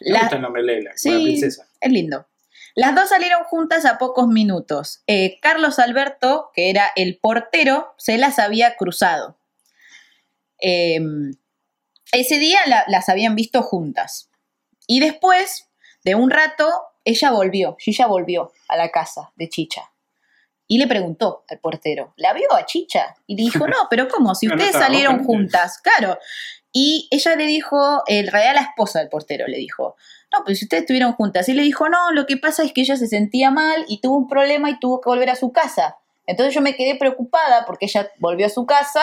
Me La- gusta el nombre Leila, Sí. la princesa. Es lindo. Las dos salieron juntas a pocos minutos. Eh, Carlos Alberto, que era el portero, se las había cruzado. Eh, ese día la- las habían visto juntas. Y después de un rato, ella volvió, Chicha volvió a la casa de Chicha. Y le preguntó al portero, ¿la vio a Chicha? Y le dijo, no, pero ¿cómo? Si No, no ustedes salieron juntas, claro. Y ella le dijo, en realidad la esposa del portero le dijo, no, pues si ustedes estuvieron juntas. Y le dijo, no, lo que pasa es que ella se sentía mal y tuvo un problema y tuvo que volver a su casa. Entonces yo me quedé preocupada porque ella volvió a su casa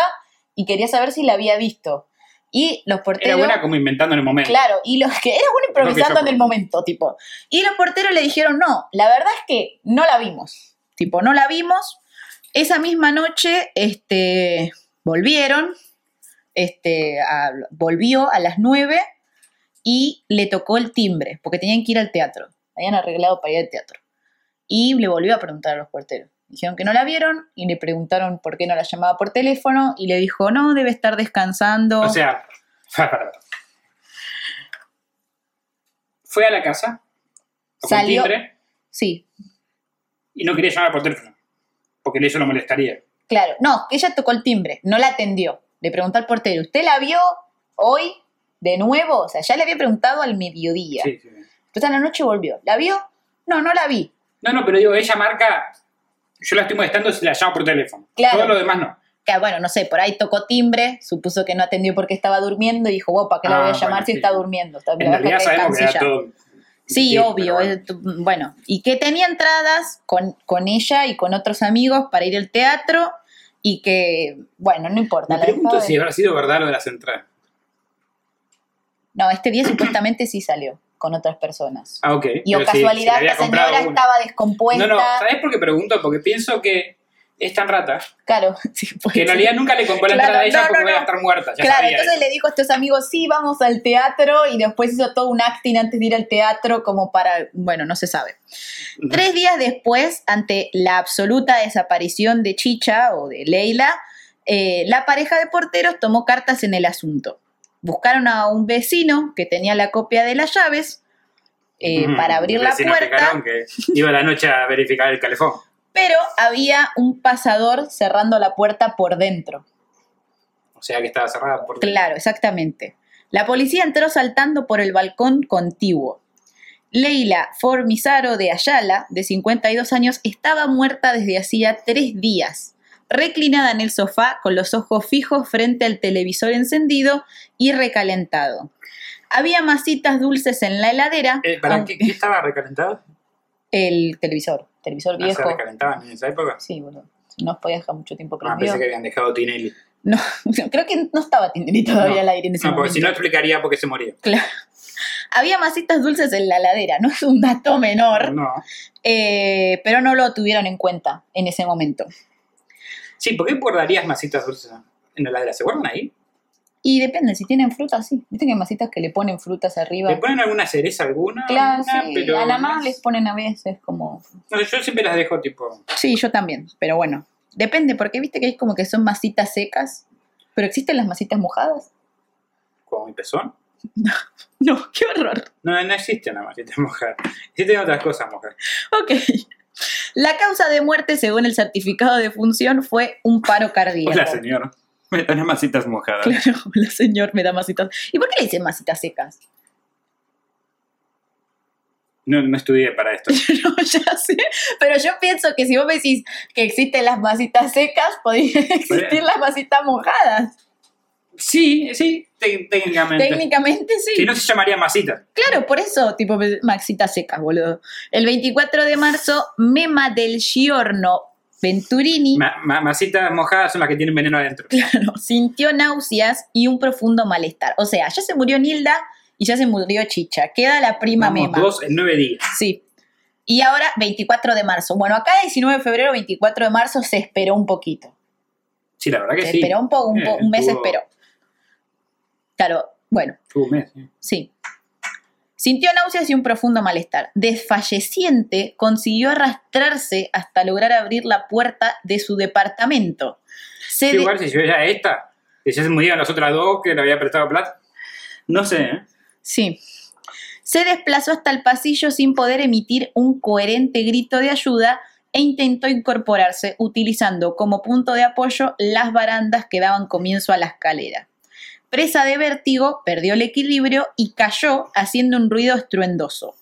y quería saber si la había visto. Y los Era porteros... buena como inventando en el momento. Claro, y los que era bueno improvisando en el momento, tipo. Y los porteros le dijeron, no, la verdad es que no la vimos. Tipo, no la vimos. Esa misma noche, este, volvieron, este, a- volvió a las 9 y le tocó el timbre, porque tenían que ir al teatro. Habían arreglado para ir al teatro. Y le volvió a preguntar a los porteros. Dijeron que no la vieron y le preguntaron por qué no la llamaba por teléfono y le dijo, no, debe estar descansando. O sea, fue a la casa, tocó el Salió- timbre, sí, y no quería llamar por teléfono, porque eso lo molestaría. Claro, no, ella tocó el timbre, no la atendió. Le preguntó al portero, ¿usted la vio hoy de nuevo? O sea, ya le había preguntado al mediodía. Sí, sí. Entonces a la noche volvió. ¿La vio? No, no la vi. No, no, pero digo, ella marca, yo la estoy molestando si la llamo por teléfono. Claro. Todo lo demás no. Que bueno, no sé, por ahí tocó timbre, supuso que no atendió porque estaba durmiendo y dijo, ¿para qué la Ah, voy a llamar bueno, si sí. está durmiendo? Está, En realidad sabemos que era cansilla. todo. Sí, Sí, obvio. pero es- bueno, y que tenía entradas con, con ella y con otros amigos para ir al teatro y que, bueno, no importa. Me la pregunto si habrá sido verdad lo de la central. No, este día supuestamente sí salió con otras personas. Ah, ok. Y o casualidad, la señora una. estaba descompuesta. No, no, ¿sabes por qué pregunto? Porque pienso que es tan rata Claro, sí, puede que en realidad nunca le compró la Claro, entrada a ella no, porque no, iba a estar muerta. Ya Claro, entonces eso. le dijo a estos amigos, sí, vamos al teatro, y después hizo todo un acting antes de ir al teatro como para, bueno, no se sabe. Tres días después, ante la absoluta desaparición de Chicha o de Leila, eh, la pareja de porteros tomó cartas en el asunto. Buscaron a un vecino que tenía la copia de las llaves eh, Mm, para abrir la puerta. que iba la noche a verificar el calefón. pero había un pasador cerrando la puerta por dentro. O sea que estaba cerrada por Claro, exactamente. La policía entró saltando por el balcón contiguo. Leila Formizaro de Ayala, de 52 años, estaba muerta desde hacía tres días, reclinada en el sofá con los ojos fijos frente al televisor encendido y recalentado. Había masitas dulces en la heladera. Eh, ¿Para aunque- qué, qué estaba recalentado? El televisor, televisor Ah, ¿Se viejo. recalentaban en esa época? Sí, bueno, no podía dejar mucho tiempo Ah, prendido. pensé que habían dejado Tinelli. No, creo que no estaba Tinelli todavía No. al aire en ese No, porque momento. si no explicaría por qué se moría. Claro. Había masitas dulces en la ladera, no es un dato menor, No. eh, pero no lo tuvieron en cuenta en ese momento. Sí, ¿por qué guardarías masitas dulces en la heladera? ¿Se guardan ahí? Y depende, si tienen frutas, sí. Viste que hay masitas que le ponen frutas arriba. ¿Le ponen alguna cereza alguna? Claro, Alguna, sí, pero a la más es- les ponen a veces como... No, yo siempre las dejo tipo. Sí, yo también, pero bueno. Depende, porque viste que hay como que son masitas secas, pero existen las masitas mojadas. como mi pezón. No, qué horror. No, no existe una masita mojada. Existen otras cosas mojadas. Ok. La causa de muerte, según el certificado de función, fue un paro cardíaco. Hola, señor. Me dan masitas mojadas. Claro, la señor me da masitas. ¿Y por qué le dicen masitas secas? No, no estudié para esto. No, ya sé. Pero yo pienso que si vos me decís que existen las masitas secas, podrían existir las masitas mojadas. Sí, sí, te- técnicamente. Técnicamente sí. Si no se llamaría masita. Claro, por eso, tipo, masitas secas, boludo. El 24 de marzo, Mema del Giorno Venturini Ma- ma- masitas mojadas son las que tienen veneno adentro. claro, sintió náuseas y un profundo malestar. O sea, ya se murió Nilda y ya se murió Chicha. Queda la prima Vamos, Mema. dos en nueve días. Sí. Y ahora 24 de marzo. Bueno, acá 19 de febrero, 24 de marzo se esperó un poquito. Sí, la verdad que Se sí. esperó un poco, un, po- Eh, un mes esperó. Claro, bueno, un mes, sí. sí. Sintió náuseas y un profundo malestar. Desfalleciente, consiguió arrastrarse hasta lograr abrir la puerta de su departamento. Se Sí, de- igual si yo ya esta, que ya se murieron las otras dos que le había prestado plata. No sé, ¿eh? Sí. Se desplazó hasta el pasillo sin poder emitir un coherente grito de ayuda e intentó incorporarse utilizando como punto de apoyo las barandas que daban comienzo a la escalera. Presa de vértigo, perdió el equilibrio y cayó haciendo un ruido estruendoso.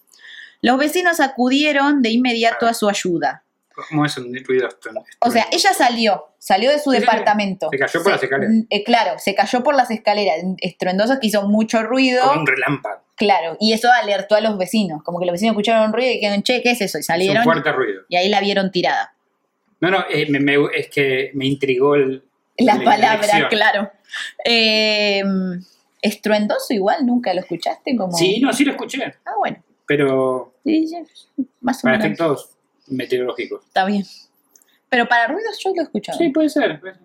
Los vecinos acudieron de inmediato a su ayuda. ¿Cómo es un ruido estruendoso? O sea, ella salió, salió de su Sí, sí, sí. departamento. Se cayó por las escaleras. eh, claro, se cayó por las escaleras, estruendoso que hizo mucho ruido. Como un relámpago. Claro, y eso alertó a los vecinos. Como que los vecinos escucharon un ruido y dijeron, che, ¿qué es eso? Y Es un salieron fuerte ruido. y ahí la vieron tirada. No, no, eh, me- me- es que me intrigó el, La la palabra, elección. claro. Eh, estruendoso igual, nunca lo escuchaste como. Sí, no, sí lo escuché, Ah, bueno. pero Sí, sí, más o para menos. efectos meteorológicos. Está bien. Pero para ruidos yo lo he escuchado. Sí, puede ser. puede ser.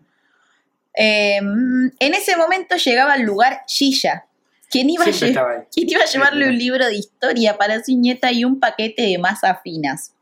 Eh, en ese momento llegaba al lugar Gilla, quien iba, a quien iba a llevarle un libro de historia para su nieta y un paquete de masas finas.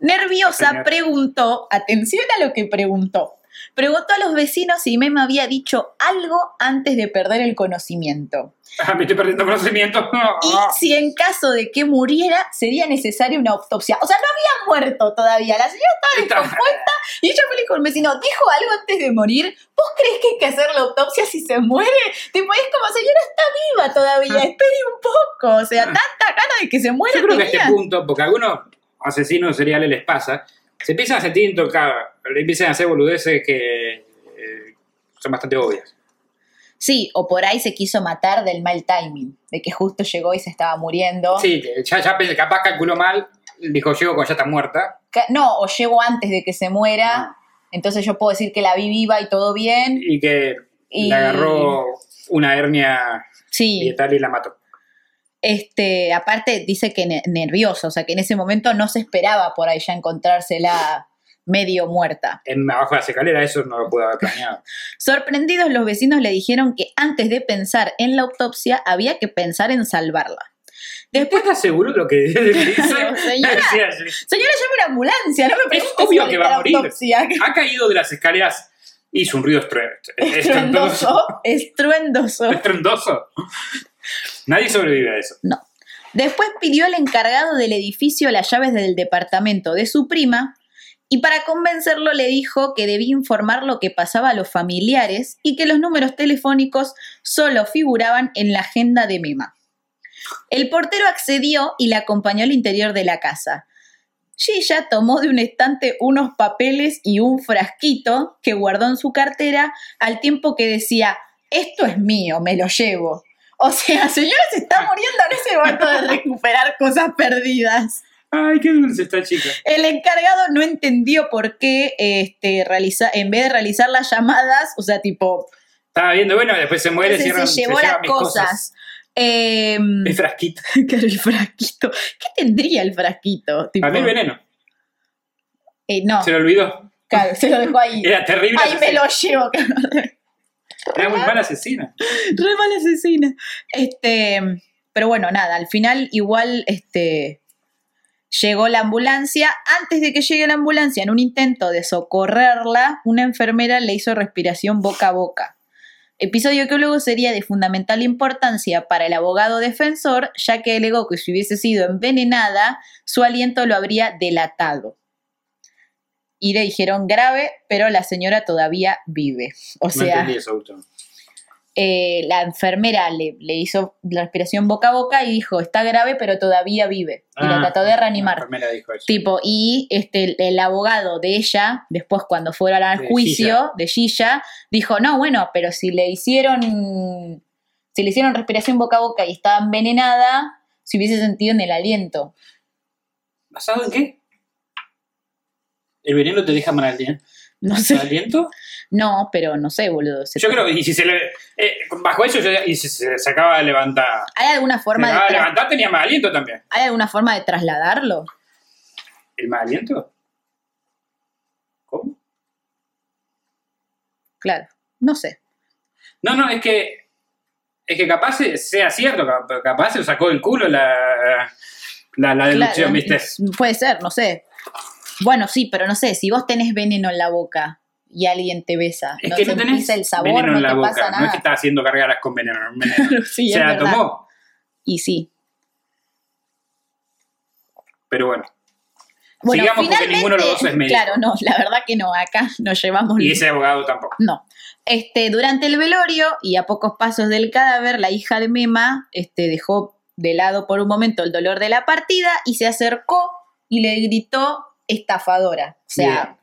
Nerviosa preguntó, atención a lo que preguntó, preguntó a los vecinos si Mema había dicho algo antes de perder el conocimiento. Ah, me estoy perdiendo conocimiento. Y si en caso de que muriera, sería necesaria una autopsia. O sea, no había muerto todavía. La señora estaba descompuesta y ella fue dijo al vecino, ¿dijo algo antes de morir? ¿Vos crees que hay que hacer la autopsia si se muere? Tipo, es como, señora, está viva todavía, espere un poco. O sea, tanta gana de que se muera Yo creo que a este punto, porque a algunos asesinos seriales les pasa, se empiezan a sentir intocados, le empiezan a hacer boludeces que eh, son bastante obvias. Sí, o por ahí se quiso matar del mal timing, de que justo llegó y se estaba muriendo. Sí, ya, ya capaz calculó mal, dijo, llego cuando ya está muerta. No, o llegó antes de que se muera, Ah. entonces yo puedo decir que la vi viva y todo bien. Y que Y- le agarró una hernia Sí. y tal y la mató. Este, aparte dice que ne- nervioso, o sea que en ese momento no se esperaba por ahí ya encontrársela medio muerta. En, abajo de la escalera eso no lo pude haber planeado. Sorprendidos los vecinos le dijeron que antes de pensar en la autopsia había que pensar en salvarla. ¿Después estás seguro de lo que dice? Señora. Señora, llame una ambulancia, no me preguntes obvio sobre que va a morir. autopsia. Ha caído de las escaleras, hizo un ruido estru- estruendoso. Estruendoso, estruendoso. Estruendoso. Nadie sobrevive a eso. No. Después pidió al encargado del edificio las llaves del departamento de su prima y para convencerlo le dijo que debía informar lo que pasaba a los familiares y que los números telefónicos solo figuraban en la agenda de Mema. El portero accedió y la acompañó al interior de la casa. Gilla tomó de un estante unos papeles y un frasquito que guardó en su cartera al tiempo que decía, esto es mío, me lo llevo. O sea, señora se está muriendo en ese momento de recuperar cosas perdidas. Ay, qué dulce esta chica. El encargado no entendió por qué este, realiza, en vez de realizar las llamadas, o sea, tipo, Estaba viendo, bueno, después se muere, se, cierran, se se llevó llevan las cosas. Eh, Mi frasquito. claro, el frasquito. ¿Qué tendría el frasquito? Tipo, A mí veneno. eh, no, Se lo olvidó. claro, se lo dejó ahí. Era terrible. Ahí me lo llevo, claro. Era muy mala asesina. Re mala asesina. Este, pero bueno, nada, al final igual este, llegó la ambulancia. Antes de que llegue la ambulancia, en un intento de socorrerla, una enfermera le hizo respiración boca a boca. Episodio que luego sería de fundamental importancia para el abogado defensor, ya que alegó que si hubiese sido envenenada, su aliento lo habría delatado. Y le dijeron grave, pero la señora todavía vive. O No sea, entendí eso, Augusto. eh, la enfermera le, le hizo la respiración boca a boca y dijo, está grave, pero todavía vive. Y la Ah, trató de La reanimar. enfermera dijo eso. Tipo, y este, el, el abogado de ella, después cuando fueron al De juicio Gilla. de Gilla, dijo, no, bueno, pero si le hicieron, si le hicieron respiración boca a boca y estaba envenenada, se hubiese sentido en el aliento. ¿Basado en qué? ¿El veneno te deja mal aliento? No ¿Mal sé, aliento? no, pero no sé, boludo. se- Yo creo que y si se le. eh, bajo eso, yo, y si se, se acaba de levantar. ¿Hay alguna Se forma de acaba de tra- levantar, tenía mal aliento también. ¿Hay alguna forma de trasladarlo? ¿El mal aliento? ¿Cómo? Claro, no sé. No, no, es que. Es que capaz sea cierto, cap- capaz se lo sacó del culo la, la, la deducción, Claro, ¿viste? Puede ser, no sé. Bueno, sí, pero no sé, si vos tenés veneno en la boca y alguien te besa, Es no que no sentís tenés el sabor, veneno no en la te boca. pasa No es nada. que estás haciendo cargaras con veneno. veneno. Sí, se la verdad. tomó. Y sí. Pero bueno. Bueno, Sigamos porque ninguno de los dos es médico. Claro, no, la verdad que no, acá nos llevamos... Y ese abogado tampoco. No. Este, durante el velorio y a pocos pasos del cadáver, la hija de Mema este, dejó de lado por un momento el dolor de la partida y se acercó y le gritó estafadora. O sea,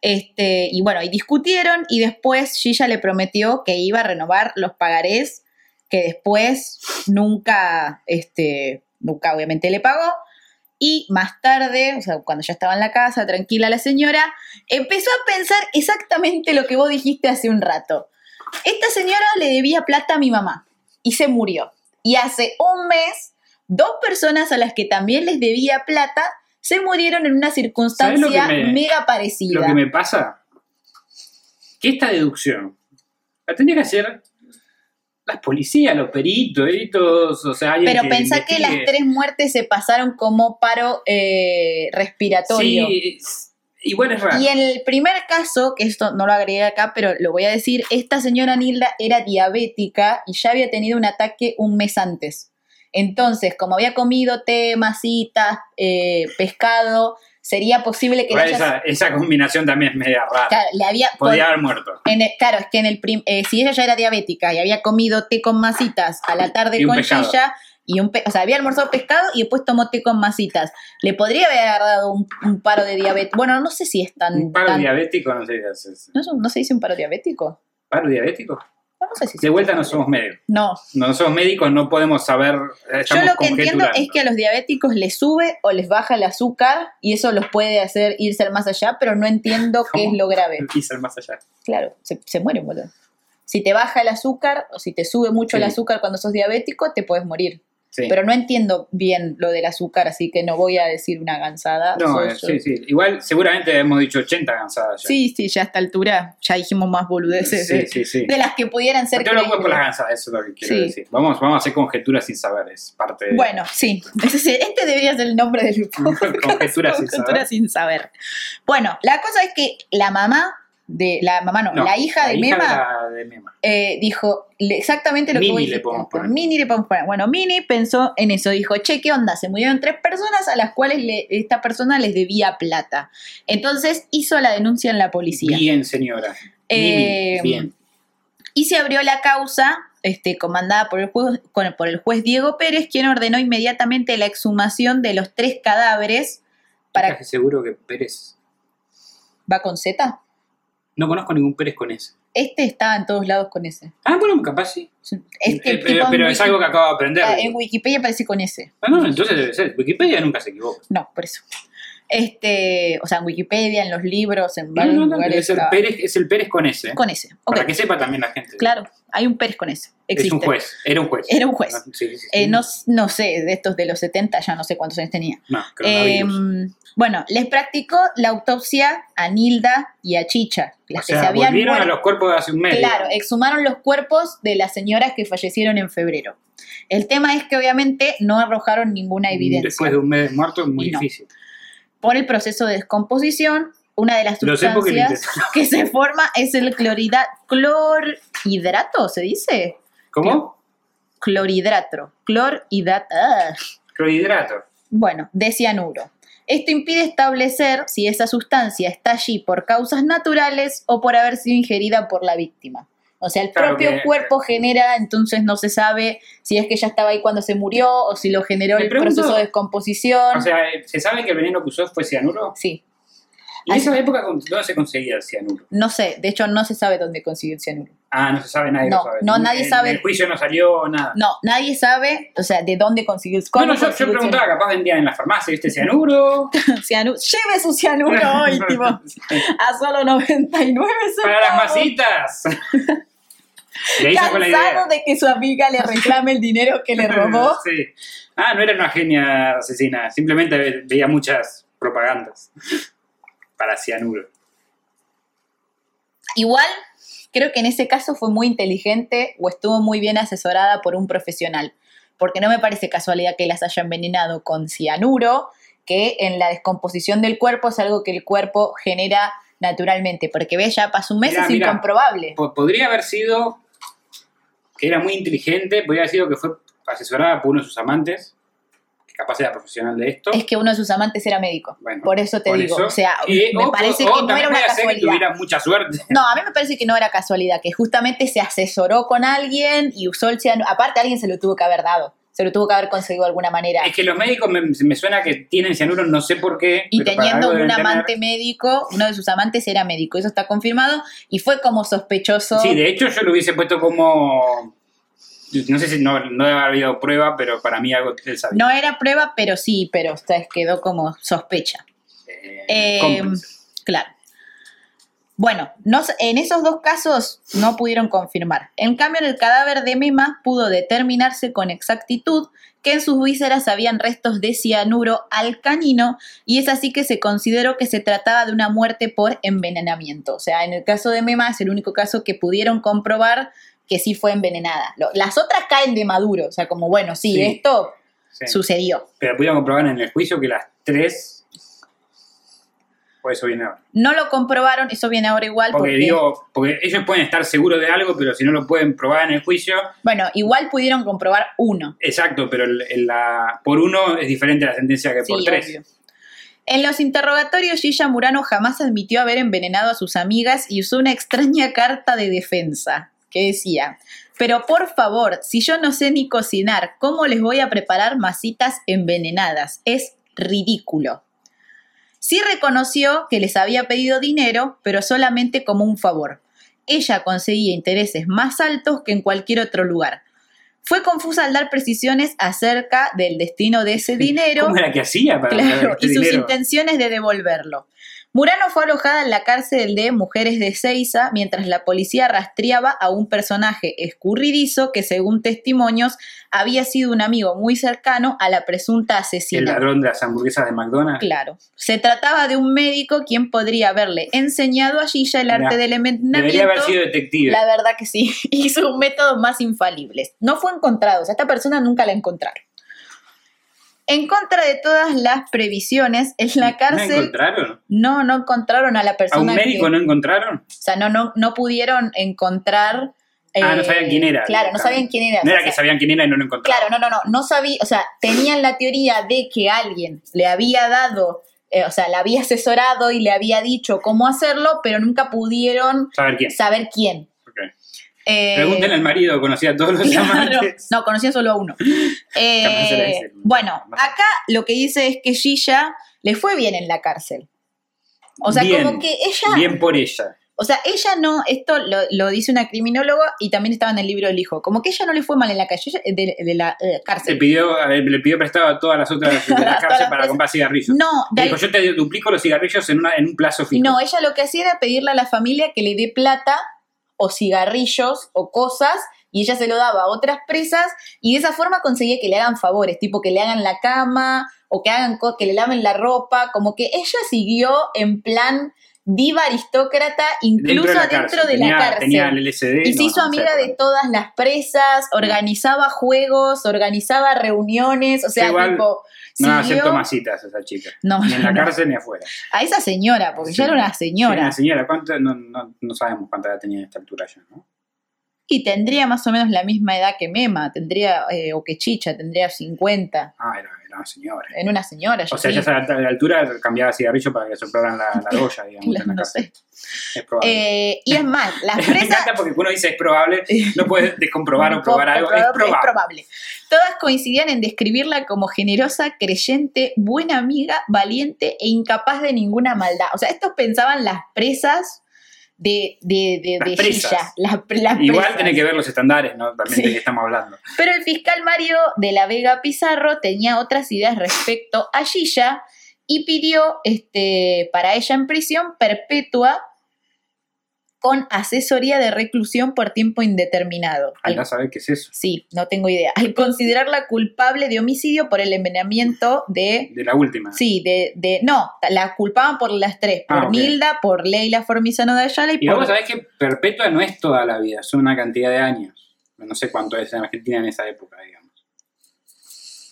Bien. este, y bueno, y discutieron y después Gilla le prometió que iba a renovar los pagarés que después nunca, este, nunca obviamente le pagó. Y más tarde, o sea, cuando ya estaba en la casa, tranquila la señora, empezó a pensar exactamente lo que vos dijiste hace un rato. Esta señora le debía plata a mi mamá y se murió. Y hace un mes, dos personas a las que también les debía plata se murieron en una circunstancia ¿Sabes lo que me- mega parecida. Lo que me pasa, que esta deducción la tendría que hacer las policías, los peritos, peritos, o sea, Pero pensá que las tres muertes se pasaron como paro eh, respiratorio. Sí, igual es raro. Y en el primer caso, que esto no lo agregué acá, pero lo voy a decir, esta señora Nilda era diabética y ya había tenido un ataque un mes antes. Entonces, como había comido té, masitas, eh, pescado, sería posible que le esa, esa combinación también es media rara. Claro, le había Podría haber muerto. en el- claro, es que en el prim- eh, si ella ya era diabética y había comido té con masitas a la tarde Y con. Gilla, y un pe- o sea, había almorzado pescado y después tomó té con masitas. Le podría haber agarrado un, un paro de diabetes. Bueno, no sé si es tan. Un paro tan- diabético, no sé si. ¿No, es un- no se dice un paro diabético? ¿Paro diabético? No, sé si De vuelta no somos medios. No, No somos médicos, no podemos saber. eh, yo lo que entiendo es que a los diabéticos les sube o les baja el azúcar y eso los puede hacer irse más allá, pero no entiendo qué es lo grave. Quise ir más allá. Claro, se, se mueren, boludo. Si te baja el azúcar o si te sube mucho el azúcar cuando sos diabético, te puedes morir. Sí. Pero no entiendo bien lo del azúcar, así que no voy a decir una gansada. no, eh, sí, sí. Igual, seguramente hemos dicho 80 gansadas ya. sí, sí, ya a esta altura ya dijimos más boludeces sí, de, sí. sí. de las que pudieran ser Yo no puedo por las gansadas, eso es lo que quiero Sí. decir. Vamos, vamos a hacer conjeturas sin saber, es parte de. Bueno, sí. Este debería ser el nombre del podcast. Conjeturas sin Conjeturas saber. sin saber. Bueno, la cosa es que la mamá de la mamá no, No, la hija de Mema de, la- de Mema. eh, dijo exactamente lo Mini que vos le podemos poner. Mini le podemos poner. Bueno, Mini pensó en eso, dijo, che, ¿qué onda? Se murieron tres personas a las cuales le- esta persona les debía plata. Entonces hizo la denuncia en la policía. Bien, señora. Eh, bien. Y se abrió la causa, este, comandada por el, juez, por el juez Diego Pérez, quien ordenó inmediatamente la exhumación de los tres cadáveres para... Casi seguro que Pérez. ¿Va con Z? No conozco ningún Pérez con ese. Este estaba en todos lados con ese. Ah, bueno, capaz sí. Es que Eh, pero es algo que acabo de aprender. ah, en Wikipedia aparece con ese. Ah, no, entonces debe ser. Wikipedia nunca se equivoca. No, por eso. Este, o sea, en Wikipedia, en los libros, en varios no, no, lugares. es, el está- Pérez, es el Pérez con ese. Con ese. Ok, Para que sepa también la gente. claro, hay un Pérez con ese. Existe. Es un juez. Era un juez. Era un juez. Ah, sí, sí, sí. Eh, no, no sé, de estos de los 70, ya no sé cuántos años tenía. No, coronavirus. Eh, bueno, les practicó la autopsia a Nilda y a Chicha, las o que sea, se habían volvieron a muerto. los cuerpos de hace un mes. Claro, exhumaron los cuerpos de las señoras que fallecieron en febrero. El tema es que obviamente no arrojaron ninguna evidencia. Después de un mes muerto es muy Y no. Por el proceso de descomposición, una de las sustancias que se forma es el clorida, clorhidrato, ¿se dice? ¿Cómo? Clorhidrato. Clorhidrato. ah. Clorhidrato. Bueno, de cianuro. Esto impide establecer si esa sustancia está allí por causas naturales o por haber sido ingerida por la víctima. O sea, el Claro propio que- cuerpo genera, entonces no se sabe si es que ya estaba ahí cuando se murió o si lo generó el pregunto- proceso de descomposición. O sea, eh, ¿se sabe que el veneno que usó fue cianuro? sí, ¿Y en esa época dónde se conseguía el cianuro? no sé, de hecho no se sabe dónde consiguió el cianuro. Ah, no se sabe, nadie No, lo sabe. no, nadie En- sabe. En el juicio no salió nada. No, nadie sabe, o sea, de dónde consiguió el No, cómo no, yo, yo preguntaba, capaz vendían en la farmacia, ¿viste cianuro? cianuro. Lleve su cianuro hoy, tipo, a solo 99 centavos. Para las masitas. Cansado de que su amiga le reclame el dinero que le robó. Sí. Ah, no era una genia asesina, simplemente ve- veía muchas propagandas para cianuro. Igual, creo que en ese caso fue muy inteligente o estuvo muy bien asesorada por un profesional, porque no me parece casualidad que las haya envenenado con cianuro, que en la descomposición del cuerpo es algo que el cuerpo genera naturalmente, porque ve, ya pasó un mes, Mirá, es mirá. incomprobable. Po- Podría haber sido que era muy inteligente, podría sido que fue asesorada por uno de sus amantes, que capaz era profesional de esto. Es que uno de sus amantes era médico. Bueno, por eso te por digo. eso. O sea, Y- me o- parece o que no era una que casualidad. tuviera mucha suerte. No, a mí me parece que no era casualidad, que justamente se asesoró con alguien y usó el cianuro. Aparte, alguien se lo tuvo que haber dado. Se lo tuvo que haber conseguido de alguna manera. Es que los médicos me, me suena que tienen cianuro, no sé por qué. Y pero teniendo un tener. amante médico, uno de sus amantes era médico, eso está confirmado, y fue como sospechoso. Sí, de hecho yo lo hubiese puesto como. No sé si no, no debe haber habido prueba, pero para mí algo él sabía. No era prueba, pero sí, pero o sea, quedó como sospecha. Eh, Eh, cómplice. Claro. Bueno, no en esos dos casos no pudieron confirmar. En cambio, en el cadáver de Mema pudo determinarse con exactitud que en sus vísceras habían restos de cianuro alcanino y es así que se consideró que se trataba de una muerte por envenenamiento. O sea, en el caso de Mema es el único caso que pudieron comprobar que sí fue envenenada. Las otras caen de maduro, o sea, como bueno, sí, Sí. esto Sí. sucedió. Pero pudieron comprobar en el juicio que las tres. O eso viene ahora. No lo comprobaron, eso viene ahora igual Porque porque digo, porque ellos pueden estar seguros de algo, pero si no lo pueden probar en el juicio, Bueno, igual pudieron comprobar uno. exacto, pero el- el- la, por uno es diferente la sentencia que por tres. obvio. En los interrogatorios, Gilla Murano jamás admitió haber envenenado a sus amigas y usó una extraña carta de defensa que decía, pero por favor, si yo no sé ni cocinar, ¿cómo les voy a preparar masitas envenenadas? Es ridículo. Sí reconoció que les había pedido dinero, pero solamente como un favor. Ella conseguía intereses más altos que en cualquier otro lugar. Fue confusa al dar precisiones acerca del destino de ese dinero. ¿Cómo era que hacía para Claro, este y sus dinero? intenciones de devolverlo. Murano fue alojada en la cárcel de Mujeres de Ceiza mientras la policía rastreaba a un personaje escurridizo que, según testimonios, había sido un amigo muy cercano a la presunta El asesina. ladrón de las hamburguesas de McDonald's. Claro. Se trataba de un médico quien podría haberle enseñado a Gilla el arte Mirá, del Debería envenenamiento. haber sido detective. La verdad que sí. Y sus métodos más infalibles. No fue encontrado. O sea, esta persona nunca la encontraron. En contra de todas las previsiones, en la ¿No cárcel encontraron? no, no encontraron a la ¿A persona un médico que- no encontraron? O sea, no, no, no pudieron encontrar... Ah, no eh, sabían quién era, Claro, no sabían quién era. No o era sea, que sabían quién era y no lo encontraron. Claro, no, no, no, no sabía, o sea, tenían la teoría de que alguien le había dado, eh, o sea, le había asesorado y le había dicho cómo hacerlo, pero nunca pudieron ¿Saber quién? saber quién. Eh, Pregúntenle al marido, conocía a todos los claro, amantes. no, conocía solo a uno. Eh, bueno, acá lo que dice es que Gilla le fue bien en la cárcel. O sea, Bien, como que ella, Bien por ella. o sea, ella no, esto lo, lo dice una criminóloga y también estaba en el libro del hijo, como que ella no le fue mal en la calle, ella- de, de la eh, cárcel. pidió, a ver, le pidió prestado a todas las otras de la cárcel para comprar cigarrillos. No, Le dijo, yo te duplico los cigarrillos en, una, en un plazo fijo. No, ella lo que hacía era pedirle a la familia que le dé plata o cigarrillos o cosas y ella se lo daba a otras presas y de esa forma conseguía que le hagan favores, tipo que le hagan la cama o que hagan que le laven la ropa, como que ella siguió en plan diva aristócrata incluso Dentro de la cárcel. de tenía, la cárcel. Tenía el y se no, hizo no amiga sé, de todas las presas, organizaba juegos, organizaba reuniones, o sea, Igual, tipo No acepto masitas esa chica. No, Ni en la no, cárcel ni afuera. a esa señora, porque ya era una Sí, señora. una señora, ¿cuánto? No, no, no sabemos cuánta edad tenía a esta altura ya, ¿no? Y tendría más o menos la misma edad que Mema, tendría, eh, o que Chicha, tendría 50. Ah, era una señora. En una señora, O sea, sí. ya a la altura cambiaba cigarrillo para que soplaran la, la argolla, digamos. En la no. Es probable. Eh, y es más, las Me presas... encanta porque uno dice es probable, no puedes descomprobar o probar algo, es probable. Todas coincidían en describirla como generosa, creyente, buena amiga, valiente e incapaz de ninguna maldad. O sea, estos pensaban las presas de, de, de, Las de. Gilla, pre- las Igual tiene que ver los estándares, ¿no? También Sí. de qué estamos hablando. Pero el fiscal Mario de la Vega Pizarro tenía otras ideas respecto a Gilla y pidió este, para ella en prisión perpetua con asesoría de reclusión por tiempo indeterminado. Al- saber qué es eso. sí, no tengo idea. Al considerarla culpable de homicidio por el envenenamiento de... De la última. Sí, de, de... No, la culpaban por las tres. Por Ah. Nilda, por Leila Formizano de Ayala y, Y por... vos sabés que perpetua no es toda la vida, son una cantidad de años. No sé cuánto es en Argentina en esa época, digamos.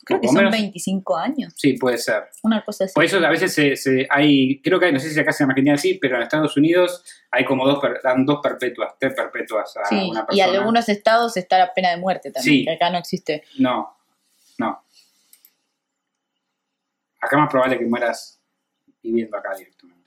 Creo que son menos- 25 años. Sí, puede ser. Una cosa así. Por eso a veces se, se- hay, creo que hay, no sé si acá en Argentina sí, pero en Estados Unidos hay como dos, dan dos perpetuas, tres perpetuas a Sí, una y persona. algunos estados está la pena de muerte también, Sí. que acá no existe. No, no. acá es más probable que mueras viviendo acá directamente.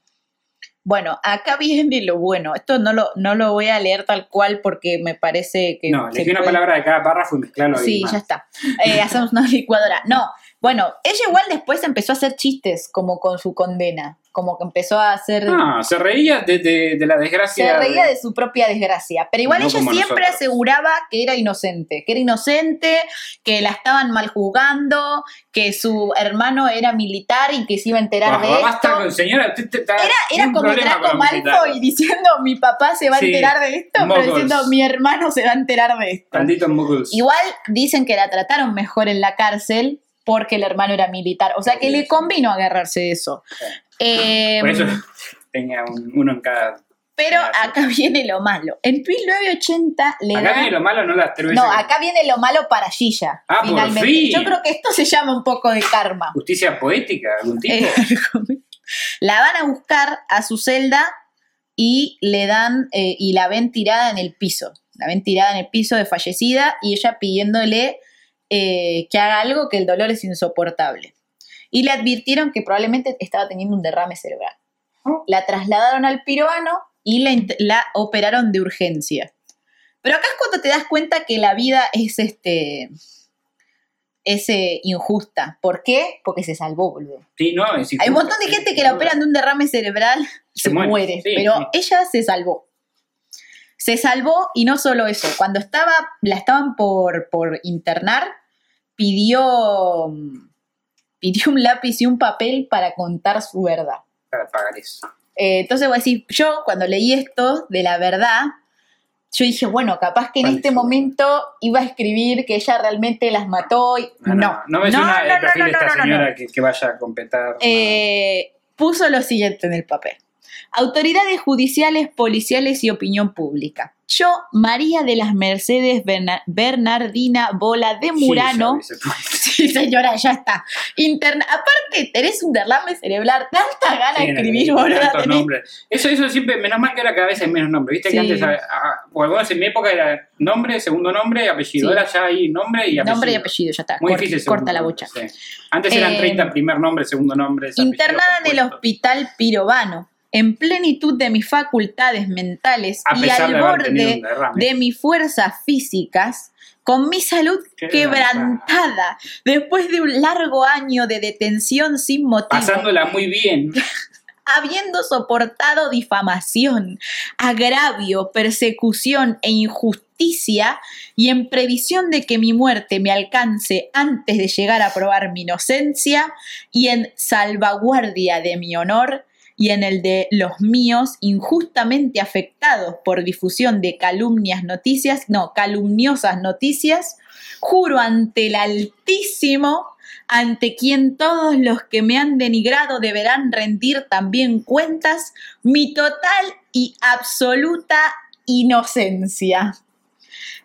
Bueno, acá viene lo bueno. Esto no lo, no lo voy a leer tal cual porque me parece que. No, elegí una puede- palabra de cada párrafo y mezclarlo. Sí, más. ya está. Eh, hacemos una licuadora. No, bueno, ella igual después empezó a hacer chistes como con su condena. Como que empezó a hacer. Ah, se reía de, de- de la desgracia. se reía de su propia desgracia. Pero igual No ella siempre nosotros. aseguraba que era inocente. Que era inocente, que la estaban mal juzgando, que su hermano era militar y que se iba a enterar de basta esto. con señora, usted te- está- Era, era como Draco Malfoy diciendo mi papá se va a enterar de esto, pero diciendo mi hermano se va a enterar de esto. Igual dicen que la trataron mejor en la cárcel porque el hermano era militar. O sea que le convino agarrarse de eso. Eh, Por eso tenía un- uno en cada. pero acá viene lo malo. En 1980 le Acá viene lo malo, no las tres. No, acá viene lo malo para Gilla. Ah, por finalmente. fin. Yo creo que esto se llama un poco de karma. Justicia poética, algún tipo. Eh, la van a buscar a su celda y le dan eh, y la ven tirada en el piso. La ven tirada en el piso de fallecida y ella pidiéndole eh, que haga algo que el dolor es insoportable. Y le advirtieron que probablemente estaba teniendo un derrame cerebral. Oh. La trasladaron al piroano y la, operaron de urgencia. Pero acá es cuando te das cuenta que la vida es este es eh, injusta. ¿Por qué? Porque se salvó, boludo. Sí, no, es Hay un montón de gente que la operan de un derrame cerebral y Se se, muere, muere, sí, pero sí. ella se salvó. Se salvó y no solo eso, cuando estaba, la estaban por, por internar, pidió, pidió un lápiz y un papel para contar su verdad. Para pagar eso. Eh, entonces voy a decir, yo cuando leí esto de la verdad, yo dije, bueno, capaz que en ¿Cuál este momento iba a escribir que ella realmente las mató y No, no. no, no me suena no, el perfil no, de esta no, no, no. señora Que, que vaya a completar. Eh, puso lo siguiente en el papel. Autoridades judiciales, policiales y opinión pública. Yo, María de las Mercedes Berna- Bernardina Bola de Murano. Sí, ya, Sí, señora, ya está. Interna Aparte, tenés un derrame cerebral, tanta gana de Sí, escribir, tantos tenés. nombres. Eso, eso siempre, menos mal que ahora cada vez hay menos nombres. Viste que antes, o algunos en mi época era nombre, segundo nombre apellido. Ahora ya hay nombre y apellido. Nombre y apellido, ya está. Muy Cort- difícil. corta la bocha. Antes eran Eh, 30 primer nombre, segundo nombre. Internada en el hospital Pirovano, en plenitud de mis facultades mentales y al de borde de mis fuerzas físicas, con mi salud Qué quebrantada, después de un largo año de detención sin motivo, Pasándola muy bien. habiendo soportado difamación, agravio, persecución e injusticia, y en previsión de que mi muerte me alcance antes de llegar a probar mi inocencia, y en salvaguardia de mi honor, y en el de los míos injustamente afectados por difusión de calumnias noticias, no, calumniosas noticias, juro ante el Altísimo, ante quien todos los que me han denigrado deberán rendir también cuentas, mi total y absoluta inocencia.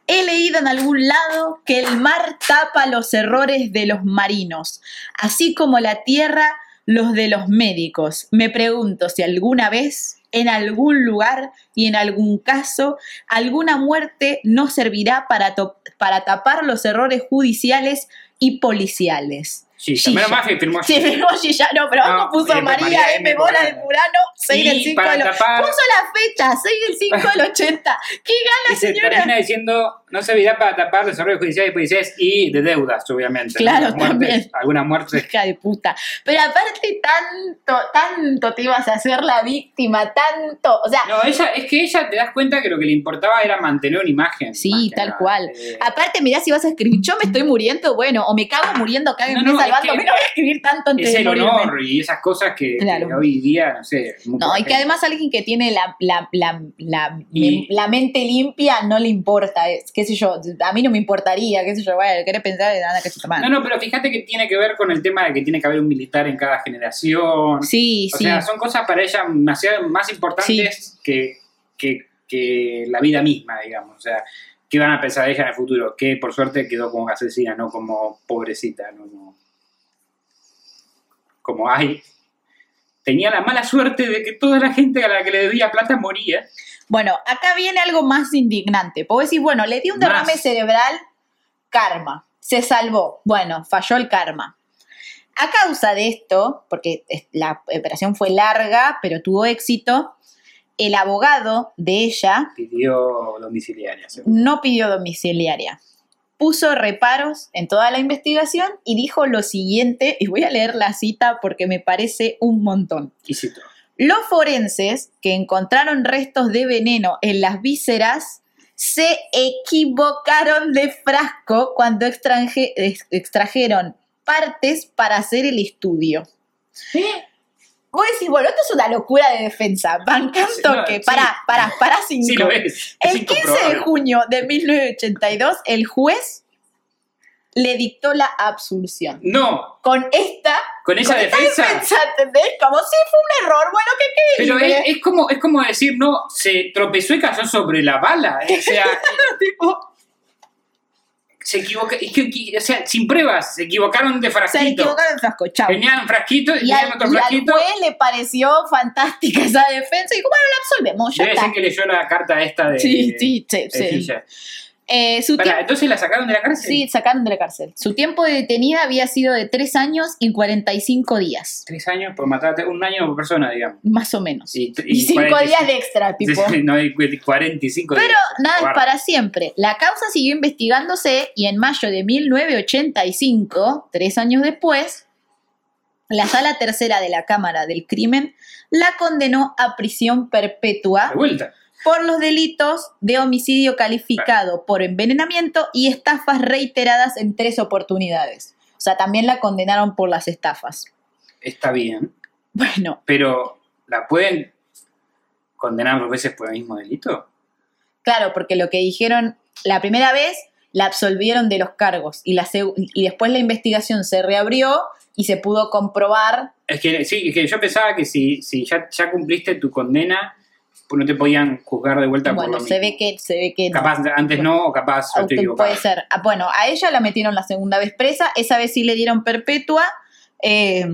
He leído en algún lado que el mar tapa los errores de los marinos, así como la tierra los de los médicos. Me pregunto si alguna vez, en algún lugar y en algún caso, alguna muerte no servirá para, para tapar los errores judiciales y policiales. Sí, Sí, menos mal que firmó Sí, firmó Gillano, pero No, puso eh, María, María M. Bola de Murano, 6 del Y 5 para del tapar- Puso la fecha, 6 del 5 del 80. ¡Qué Y gana, se señora! termina diciendo, no servirá para tapar desarrollos judiciales y policiales y de deudas, obviamente. ¿no? Claro, Muertes, también. Algunas muertes. Hija de puta. Pero aparte, tanto, tanto te ibas a hacer la víctima, tanto. O sea, No, ella, es que ella te das cuenta que lo que le importaba era mantener una imagen. Sí, tal nada. cual. Eh, aparte, mirá si vas a escribir, yo me estoy muriendo, bueno, o me cago muriendo, No, no, es salvando, que- no voy a escribir tanto antes es el honor y esas cosas que, que Claro. hoy día, no sé. No, y que además alguien que tiene la, la, la, la, Y- la mente limpia no le importa, es, qué sé yo, a mí no me importaría, qué sé yo, bueno, querés pensar en nada que se No, no, pero fíjate que tiene que ver con el tema de que tiene que haber un militar en cada generación. Sí, o sí. sea, son cosas para ella demasiado más importantes que, que, que la vida misma, digamos. O sea, ¿qué van a pensar de ella en el futuro? Que por suerte quedó como asesina, no como pobrecita, no como, como ay. Tenía la mala suerte de que toda la gente a la que le debía plata moría. Bueno, acá viene algo más indignante. Puedo decir, bueno, le di un derrame Más. cerebral, karma, se salvó. Bueno, falló el karma. A causa de esto, porque la operación fue larga, pero tuvo éxito, el abogado de ella Pidió domiciliaria. seguro. no pidió domiciliaria. Puso reparos en toda la investigación y dijo lo siguiente, y voy a leer la cita porque me parece un montón. Y citó. Los forenses que encontraron restos de veneno en las vísceras se equivocaron de frasco cuando extrajeron partes para hacer el estudio. Vos decís, bueno, esto es una locura de defensa. Sí, un toque. Pará, pará, pará cinco. Sí, lo es. Es El 15 de junio de 1982, el juez le dictó la absolución. No, Con esta, con esa con esta defensa. defensa, ¿entendés? Como si fue un error, bueno, ¿qué Pero creí? es, es como, es como decir, no, se tropezó y cayó sobre la bala. O sea, Tipo, se equivoca. o sea, sin pruebas, se equivocaron de se frasquito. equivocaron el frasco, chao. Tenían frasquito y al, otro y al frasquito. juez le pareció fantástica esa defensa y dijo, bueno, la absolvemos, ya Debe está. ser que leyó la carta esta de. Sí, sí, sí, de sí. Eh, su tiempo- entonces la sacaron de la cárcel. sí, sacaron de la cárcel. Su tiempo de detenida había sido de 3 años y 45 días, Tres años por matarte, un año por persona, digamos. más o menos. Y, Y 5 días de extra, tipo. No, hay 45 Pero días. nada es para siempre. La causa siguió investigándose y en mayo de 1985, tres años después, la sala tercera de la Cámara del Crimen la condenó a prisión perpetua De vuelta. Por los delitos de homicidio calificado por envenenamiento y estafas reiteradas en tres oportunidades. O sea, también la condenaron por las estafas. Está bien. Bueno, Pero, ¿la pueden condenar dos veces por el mismo delito? Claro, porque lo que dijeron la primera vez la absolvieron de los cargos y, la seg- y después la investigación se reabrió y se pudo comprobar. Es que sí, es que yo pensaba que si, si ya, ya cumpliste tu condena, pues no te podían juzgar de vuelta Bueno, por lo se mismo. ve que se ve que no. Capaz antes no, o capaz Auto- equivocado. puede ser. Ah, Bueno, a ella la metieron la segunda vez presa, esa vez sí le dieron perpetua. Eh,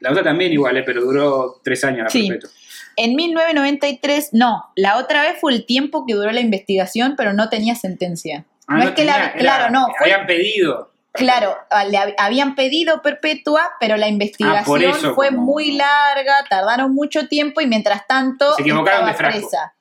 La otra también igual, eh, pero duró tres años la Sí. perpetua. en 1993, no, la otra vez fue el tiempo que duró la investigación, pero no tenía sentencia. Ah, no, es que la, era- claro, no, fue Habían pedido. Claro, ah, le hab- habían pedido perpetua, pero la investigación Ah, eso, fue como- muy larga, tardaron mucho tiempo y mientras tanto Se equivocaron estaba de frasco. presa.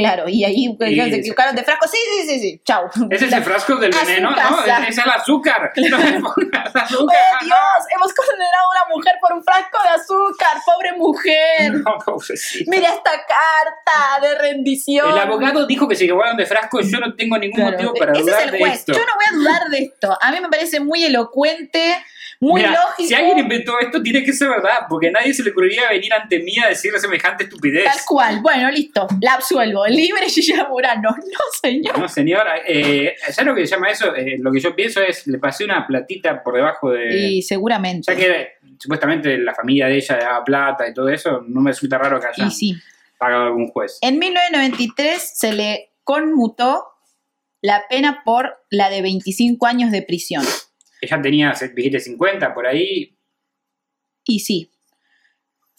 Claro, y ahí pues, se equivocaron de frasco. Sí, sí, sí, sí. Chau. ¿Es ese frasco del veneno? No, casa. es el azúcar. No me pongas azúcar. ¡Oh, Dios! Hemos condenado a una mujer por un frasco de azúcar. ¡Pobre mujer! No, pobrecita. Mira esta carta de rendición. El abogado dijo que se equivocaron de frasco yo no tengo ningún Claro, motivo para Ese dudar es el de juez. esto. Yo no voy a dudar de esto. A mí me parece muy elocuente, muy Mira, lógico. Si alguien inventó esto, tiene que ser verdad, porque a nadie se le ocurriría venir ante mí a decir semejante estupidez. Tal cual. Bueno, listo. La absuelvo. Libre Gilla Murano. No, señor. No, señora, eh, ¿sabes lo que se llama eso? Eh, lo que yo pienso es, le pasé una platita por debajo de... Y seguramente. Ya que supuestamente la familia de ella daba plata y todo eso, no me resulta raro que haya Y sí. pagado algún juez. En 1993 se le conmutó la pena por la de 25 años de prisión. Ella tenía, dijiste, 50 por ahí. Y sí.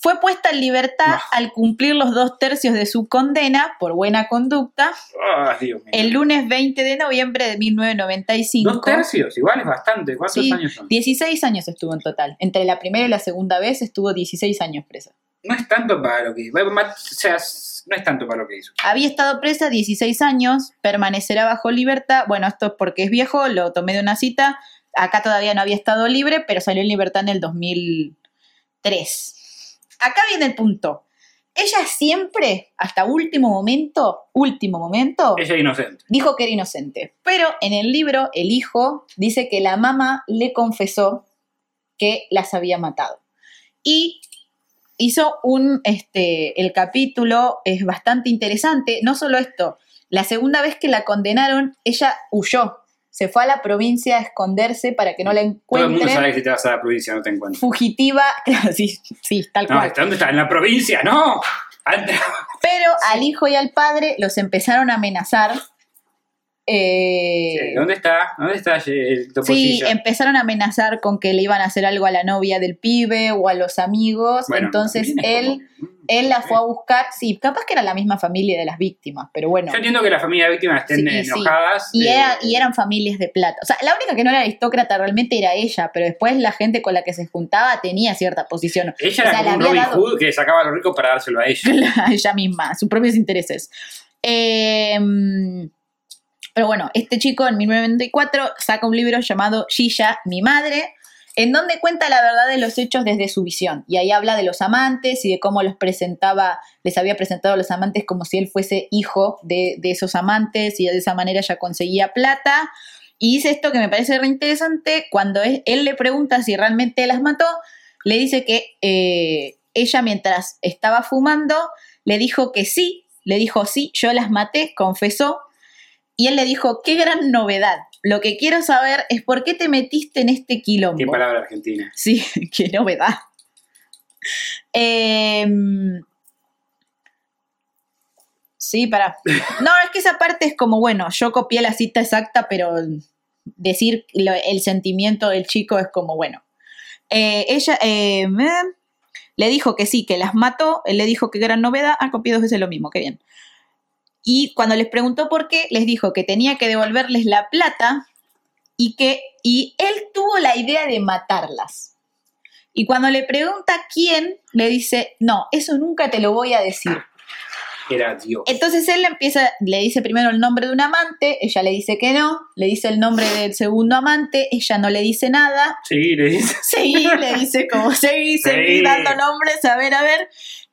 Fue puesta en libertad No. al cumplir los dos tercios de su condena por buena conducta ¡Ah, Dios mío! el lunes 20 de noviembre de 1995. Dos tercios, igual es bastante. ¿Cuántos Sí, años son? 16 años estuvo en total. Entre la primera y la segunda vez estuvo 16 años presa. No es tanto para lo que hizo. O sea, no es tanto para lo que hizo. Había estado presa 16 años, permanecerá bajo libertad. Bueno, esto es porque es viejo, lo tomé de una cita. Acá todavía no había estado libre, pero salió en libertad en el 2003. Acá viene el punto. Ella siempre, hasta último momento, último momento, Ella inocente. dijo que era inocente. Pero en el libro, el hijo dice que la mamá le confesó que las había matado. Y hizo un, este, el capítulo es bastante interesante. No solo esto, la segunda vez que la condenaron, ella huyó. Se fue a la provincia a esconderse para que no la Todo el mundo sabe encuentren. que si te vas a la provincia no te encuentras. Fugitiva, claro, sí, sí, tal No, cual. ¿está- ¿dónde está? ¿En la provincia? ¡No! Pero al hijo y al padre los empezaron a amenazar Eh, ¿Dónde está? ¿Dónde está el Sí, empezaron a amenazar con que le iban a hacer algo a la novia del pibe o a los amigos. Bueno, Entonces él, como- él la fue a buscar. Sí, capaz que era la misma familia de las víctimas, pero bueno. Yo entiendo que la familia de víctimas estén Sí, sí. enojadas. Y, eh, era- y eran familias de plata. O sea, la única que no era aristócrata realmente era ella, pero después la gente con la que se juntaba tenía cierta posición. Ella o era sea, como un Robin dado- Hood que sacaba a los ricos para dárselo a ella. a ella misma, sus propios intereses. Eh, pero bueno, este chico en 1994 saca un libro llamado Gilla, mi madre, en donde cuenta la verdad de los hechos desde su visión. Y ahí habla de los amantes y de cómo los presentaba, les había presentado a los amantes como si él fuese hijo de, esos amantes y de esa manera ya conseguía plata. Y dice esto que me parece re interesante, cuando él le pregunta si realmente las mató, le dice que eh, ella mientras estaba fumando le dijo que sí, le dijo sí, yo las maté, confesó, y él le dijo, qué gran novedad. Lo que quiero saber es por qué te metiste en este quilombo. Qué palabra argentina. Sí, qué novedad. Em, sí, para. No, es que esa parte es como, bueno, yo copié la cita exacta, pero decir lo- el sentimiento del chico es como, bueno. Eh, ella eh, me- le dijo que sí, que las mató. Él le dijo que gran novedad. Ah, copié dos veces lo mismo, qué bien. Y cuando les preguntó por qué, les dijo que tenía que devolverles la plata y que y él tuvo la idea de matarlas. Y cuando le pregunta quién, le dice, no, eso nunca te lo voy a decir. Era Dios. Entonces él le empieza, le dice primero el nombre de un amante, ella le dice que no, le dice el nombre del segundo amante, ella no le dice nada, Sí, le dice. seguí, le dice como seguí, seguí Sí. dando nombres, a ver, a ver.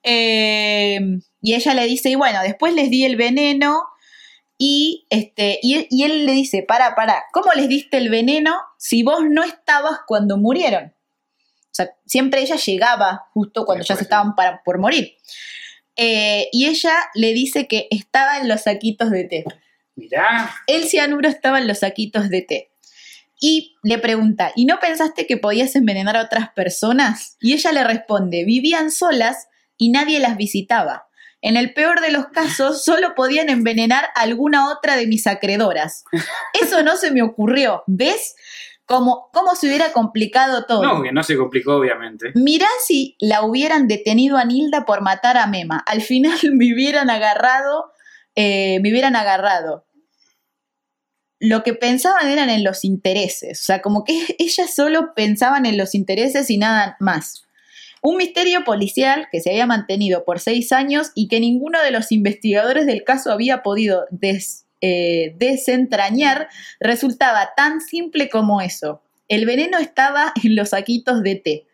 Eh, y ella le dice, y bueno, después les di el veneno y, este, y, él, y él le dice, para, para, ¿cómo les diste el veneno si vos no estabas cuando murieron? O sea, siempre ella llegaba justo cuando ya se estaban para, por morir. Eh, y ella le dice que estaba en los saquitos de té. Mirá. El cianuro estaba en los saquitos de té. Y le pregunta, ¿y no pensaste que podías envenenar a otras personas? Y ella le responde, vivían solas y nadie las visitaba. En el peor de los casos, solo podían envenenar a alguna otra de mis acreedoras. Eso no se me ocurrió. ¿Ves? Como, cómo se hubiera complicado todo. No, que no se complicó, obviamente. Mirá si la hubieran detenido a Nilda por matar a Mema. Al final me hubieran agarrado, eh, me hubieran agarrado. Lo que pensaban eran en los intereses. O sea, como que ellas solo pensaban en los intereses y nada más. Un misterio policial que se había mantenido por seis años y que ninguno de los investigadores del caso había podido eh, desentrañar resultaba tan simple como eso. El veneno estaba en los saquitos de té.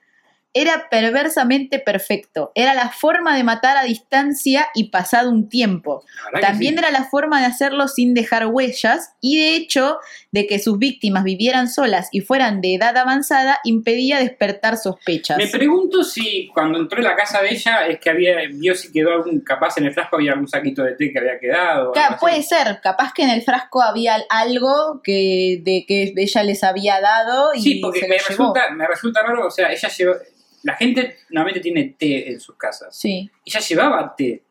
Era perversamente perfecto. Era la forma de matar a distancia y pasado un tiempo. También sí. era la forma de hacerlo sin dejar huellas y de hecho de que sus víctimas vivieran solas y fueran de edad avanzada impedía despertar sospechas. Me pregunto si cuando entró en la casa de ella es que había vio si quedó algún capaz en el frasco había algún saquito de té que había quedado. Claro, puede así. ser, capaz que en el frasco había algo que de que ella les había dado y Sí, porque se me lo llevó. resulta, me resulta raro, o sea, ella llevó, la gente normalmente tiene té en sus casas. Sí. Ella llevaba té.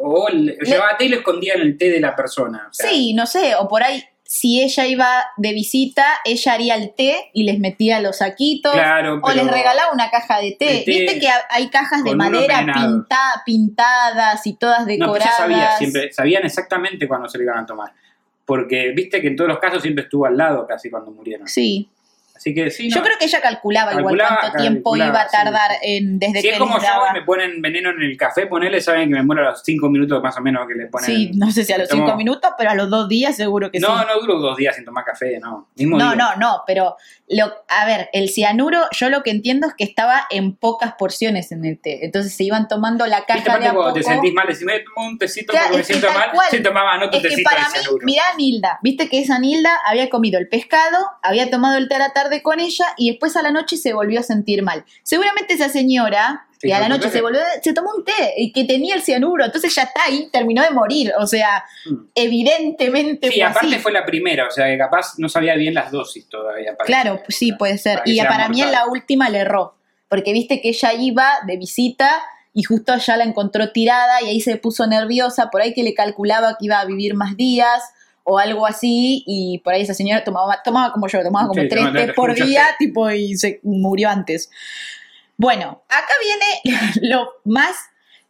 O le- llevaba té y lo escondía en el té de la persona. o sea, Sí, no sé, o por ahí si ella iba de visita, ella haría el té y les metía los saquitos. Claro, O les regalaba una caja de té. Viste que ha- hay cajas de madera pinta- pintadas y todas No, decoradas. ella sabía siempre, sabían exactamente cuándo se lo iban a tomar. Porque viste que en todos los casos siempre estuvo al lado casi cuando murieron. Sí. Así que sí, Yo no. creo que ella calculaba, igual Calculaba, cuánto tiempo iba a tardar sí. en desde Si que es como yo me ponen veneno en el café, ponele, saben que me muero a los 5 minutos más o menos que le ponen. Sí, no sé si a los Tomo- cinco minutos, pero a los dos días seguro que no, sí. no duro dos días sin tomar café, no. Mismo No, digo. no, no, pero lo, a ver, el cianuro, yo lo que entiendo es que estaba en pocas porciones en el té. Entonces se iban tomando la ¿Viste caja de a poco. te sentís mal? Decís, me tomo un tecito Claro, porque me siento mal. cual. Se tomaba no tu Es que tecito para de mí, cianuro. mirá a Nilda, viste que esa Nilda había comido el pescado, había tomado el té a la tarde con ella y después a la noche se volvió a sentir mal. Seguramente esa señora, Sí, que a la noche se volvió, se tomó un té y que tenía el cianuro, entonces ya está ahí, terminó de morir. O sea, Mm. evidentemente Sí, fue aparte así. fue la primera, o sea que capaz no sabía bien las dosis todavía. parece. Claro, sí, puede ser. Para Y para mí en la última le erró, porque viste que ella iba de visita y justo allá la encontró tirada y ahí se puso nerviosa, por ahí que le calculaba que iba a vivir más días, o algo así, y por ahí esa señora tomaba, tomaba como yo, tomaba como Sí, tres té por día, tipo, y se murió antes. Bueno, acá viene lo más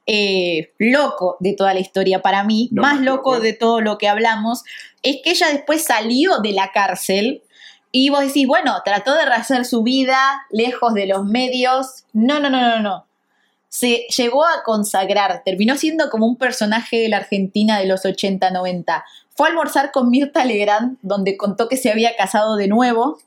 eh, loco de toda la historia para mí, más loco. de todo lo que hablamos, es que ella después salió de la cárcel y vos decís, bueno, trató de rehacer su vida lejos de los medios. No, no, no, no, no. Se llegó a consagrar, terminó siendo como un personaje de la Argentina de los 80-90. Fue a almorzar con Mirta Legrand, donde contó que se había casado de nuevo.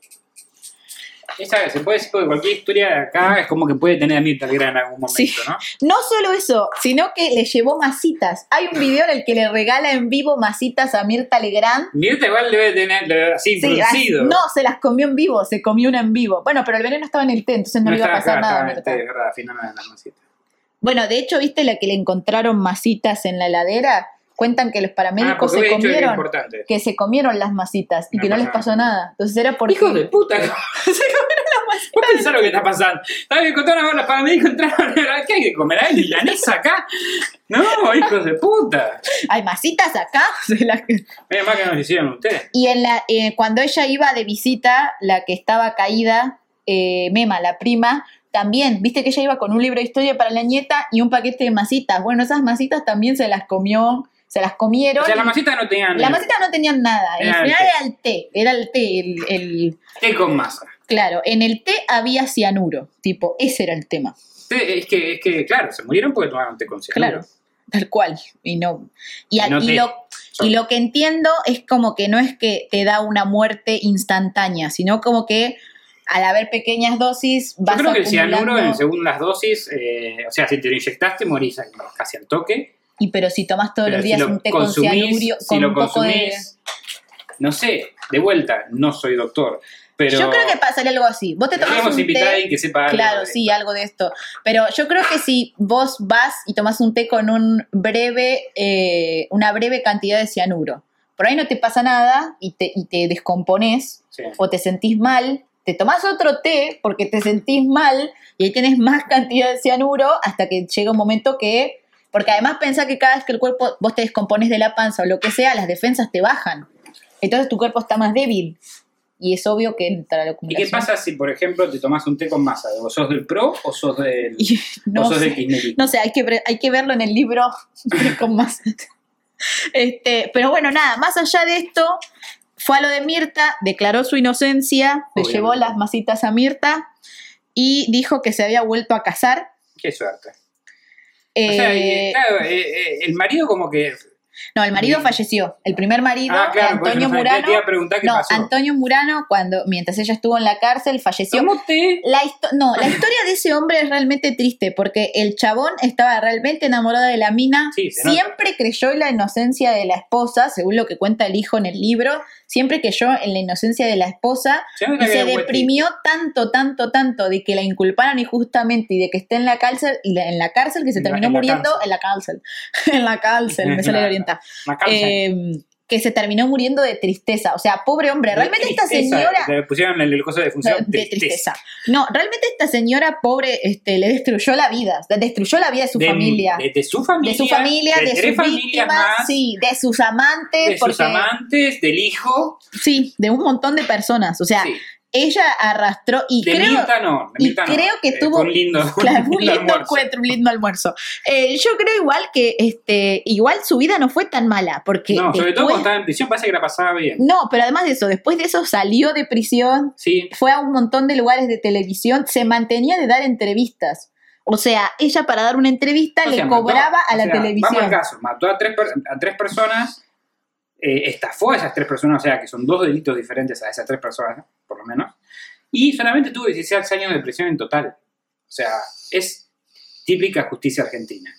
Esa, se puede decir que cualquier historia acá es como que puede tener a Mirta Legrand en algún momento, Sí. ¿no? No solo eso, sino que le llevó masitas. Hay un video en el que le regala en vivo masitas a Mirta Legrand. Mirta igual debe tener debe- así Sí, producido. no, se las comió en vivo, se comió una en vivo. Bueno, pero el veneno estaba en el té, entonces no, le iba a pasar acá, nada Mirta. verdad, final las masitas. Bueno, de hecho, ¿viste la que le encontraron masitas en la heladera? Cuentan que los Ah, paramédicos porque se que comieron, que se comieron las masitas y No que no les pasó nada. Entonces era porque... Hijos de puta. ¿Vos pensás lo que está pasando? ¿Sabes? Encontraron a los paramédicos, entraron. ¿Qué hay que comer? ¿Hay milanesa acá? No, hijos de puta. Hay masitas acá. Se las- Menos mal que nos hicieron ustedes. Y en la, eh, cuando ella iba de visita, la que estaba caída, eh, Mema, la prima, también, viste que ella iba con un libro de historia para la nieta y un paquete de masitas. Bueno, esas masitas también se las comió, se las comieron. O sea, las masitas no tenían. las masitas no tenían nada. En el Era el final té. era el té, era el té, el, el- Té con masa. Claro, en el té había cianuro, tipo, ese era el tema. Es, que, es que, claro, se murieron porque tomaron té con cianuro. Claro, tal cual. Y no. Y, Y no y lo, y lo que entiendo es como que no es que te da una muerte instantánea, sino como que al haber pequeñas dosis Yo vas creo que el cianuro, en- según las dosis, eh, o sea, si te lo inyectaste, morís casi al toque. Y pero si tomas todos Pero los si días lo un té con cianurio, si con lo un poco de... no sé, de vuelta, no soy doctor, pero Yo creo que pasaría algo así. Vos te tomas un a té... que sepa algo Claro, sí, esto. algo de esto. Pero yo creo que si vos vas y tomas un té con un breve, eh, una breve cantidad de cianuro, por ahí no te pasa nada y te, y te descompones Sí. o te sentís mal, te tomás otro té porque te sentís mal y ahí tenés más cantidad de cianuro hasta que llega un momento que... Porque además pensá que cada vez que el cuerpo, vos te descompones de la panza o lo que sea, las defensas te bajan. Entonces tu cuerpo está más débil. Y es obvio que entra la ¿Y qué pasa si, por ejemplo, te tomas un té con masa? ¿O sos del pro o sos del, no o sos sé. del? No sé, hay que, hay que verlo en el libro con más. Este, pero bueno, nada, más allá de esto, fue a lo de Mirta, declaró su inocencia, le Obviamente. llevó las masitas a Mirta y dijo que se había vuelto a casar. Qué suerte. O sea, Eh, claro, eh, eh, el marido como que... no, el marido falleció. El primer marido, Ah, claro, Antonio no Murano. te qué No, pasó. Antonio Murano, cuando, mientras ella estuvo en la cárcel, falleció. ¿Cómo té? La histo- no, la historia de ese hombre es realmente triste porque el chabón estaba realmente enamorado de la mina, Sí, se nota. siempre creyó en la inocencia de la esposa, según lo que cuenta el hijo en el libro, siempre creyó en la inocencia de la esposa Se y que deprimió tanto, tanto, tanto de que la inculparan injustamente y de que esté en la cárcel, en la cárcel que se terminó muriendo en la cárcel, en la cárcel, me sale La- la orienta, Una cárcel. Eh, que se terminó muriendo de tristeza, o sea, pobre hombre, realmente esta señora Le pusieron el, el coso de función de tristeza. No, realmente esta señora pobre este, le destruyó la vida, destruyó la vida de su De- familia. De, su familia. de su familia, de, sus víctimas, más. sí, de sus amantes, de sus amantes, del hijo. sí, de un montón de personas. O sea, sí. Ella arrastró y De creo, Mirta no. de y no. creo que Eh, tuvo- un lindo, claro, un lindo almuerzo. encuentro, un lindo almuerzo. Eh, yo creo igual que, este, igual su vida no fue tan mala, porque No, sobre todo cuando estaba en prisión parece que la pasaba bien. no, pero además de eso, después de eso salió de prisión, Sí. fue a un montón de lugares de televisión, se mantenía de dar entrevistas. O sea, ella para dar una entrevista O le sea, mató- cobraba a o la sea, televisión. Vamos al caso. Mató a tres, per- a tres personas, eh, estafó a esas tres personas, o sea, que son dos delitos diferentes a esas tres personas, por lo menos, y solamente tuvo 16 años de prisión en total. O sea, es típica justicia argentina,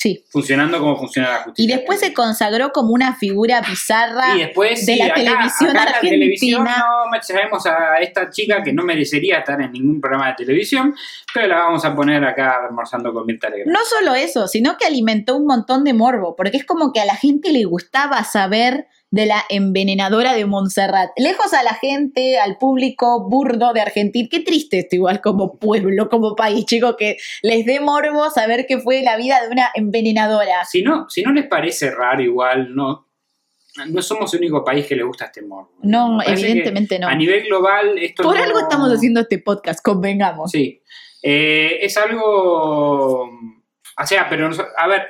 Sí. funcionando como funciona la Y justicia. después se argentina. consagró como una figura bizarra. Y después, de sí, la acá- televisión acá en la argentina. televisión no sabemos a esta chica que no merecería estar en ningún programa de televisión, pero la vamos a poner acá almorzando con Mirta Legrand. No solo eso, sino que alimentó un montón de morbo, porque es como que a la gente le gustaba saber de la envenenadora de Montserrat. Lejos a la gente, al público burdo de Argentina. Qué triste esto igual como pueblo, como país, chicos, que les dé morbo saber que fue la vida de una envenenadora. Si no, si no les parece raro igual, no. no somos el único país que le gusta este morbo. No, evidentemente no. A nivel global, esto Por no- algo estamos haciendo este podcast, convengamos. Sí. Eh, es algo. O sea, pero. A ver,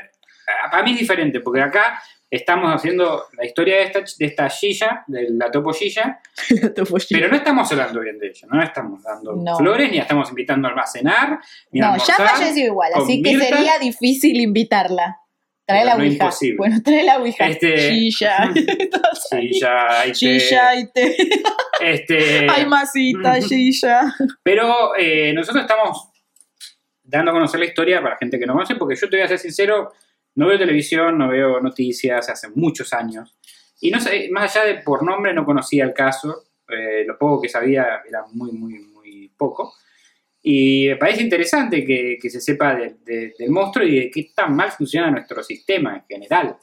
a- para mí es diferente, porque acá estamos haciendo la historia de esta, de esta Gilla, de la Topo Gilla, pero no estamos hablando bien de ella, no estamos dando No. flores, ni la estamos invitando a almacenar, ni a No, ya almorzar. falleció igual, así que Mirta. sería difícil invitarla. Trae la no ouija. imposible. Bueno, trae la ouija. Este- Shisha. Gilla, y Shisha y te. este, Ay, masita, Shisha. Pero eh, nosotros estamos dando a conocer la historia para gente que no conoce, porque yo te voy a ser sincero, no veo televisión, no veo noticias hace muchos años. Y no sé, más allá de por nombre no conocía el caso, eh, lo poco que sabía era muy, muy, muy poco. Y me parece interesante que, se sepa de- de- del monstruo y de qué tan mal funciona nuestro sistema en general.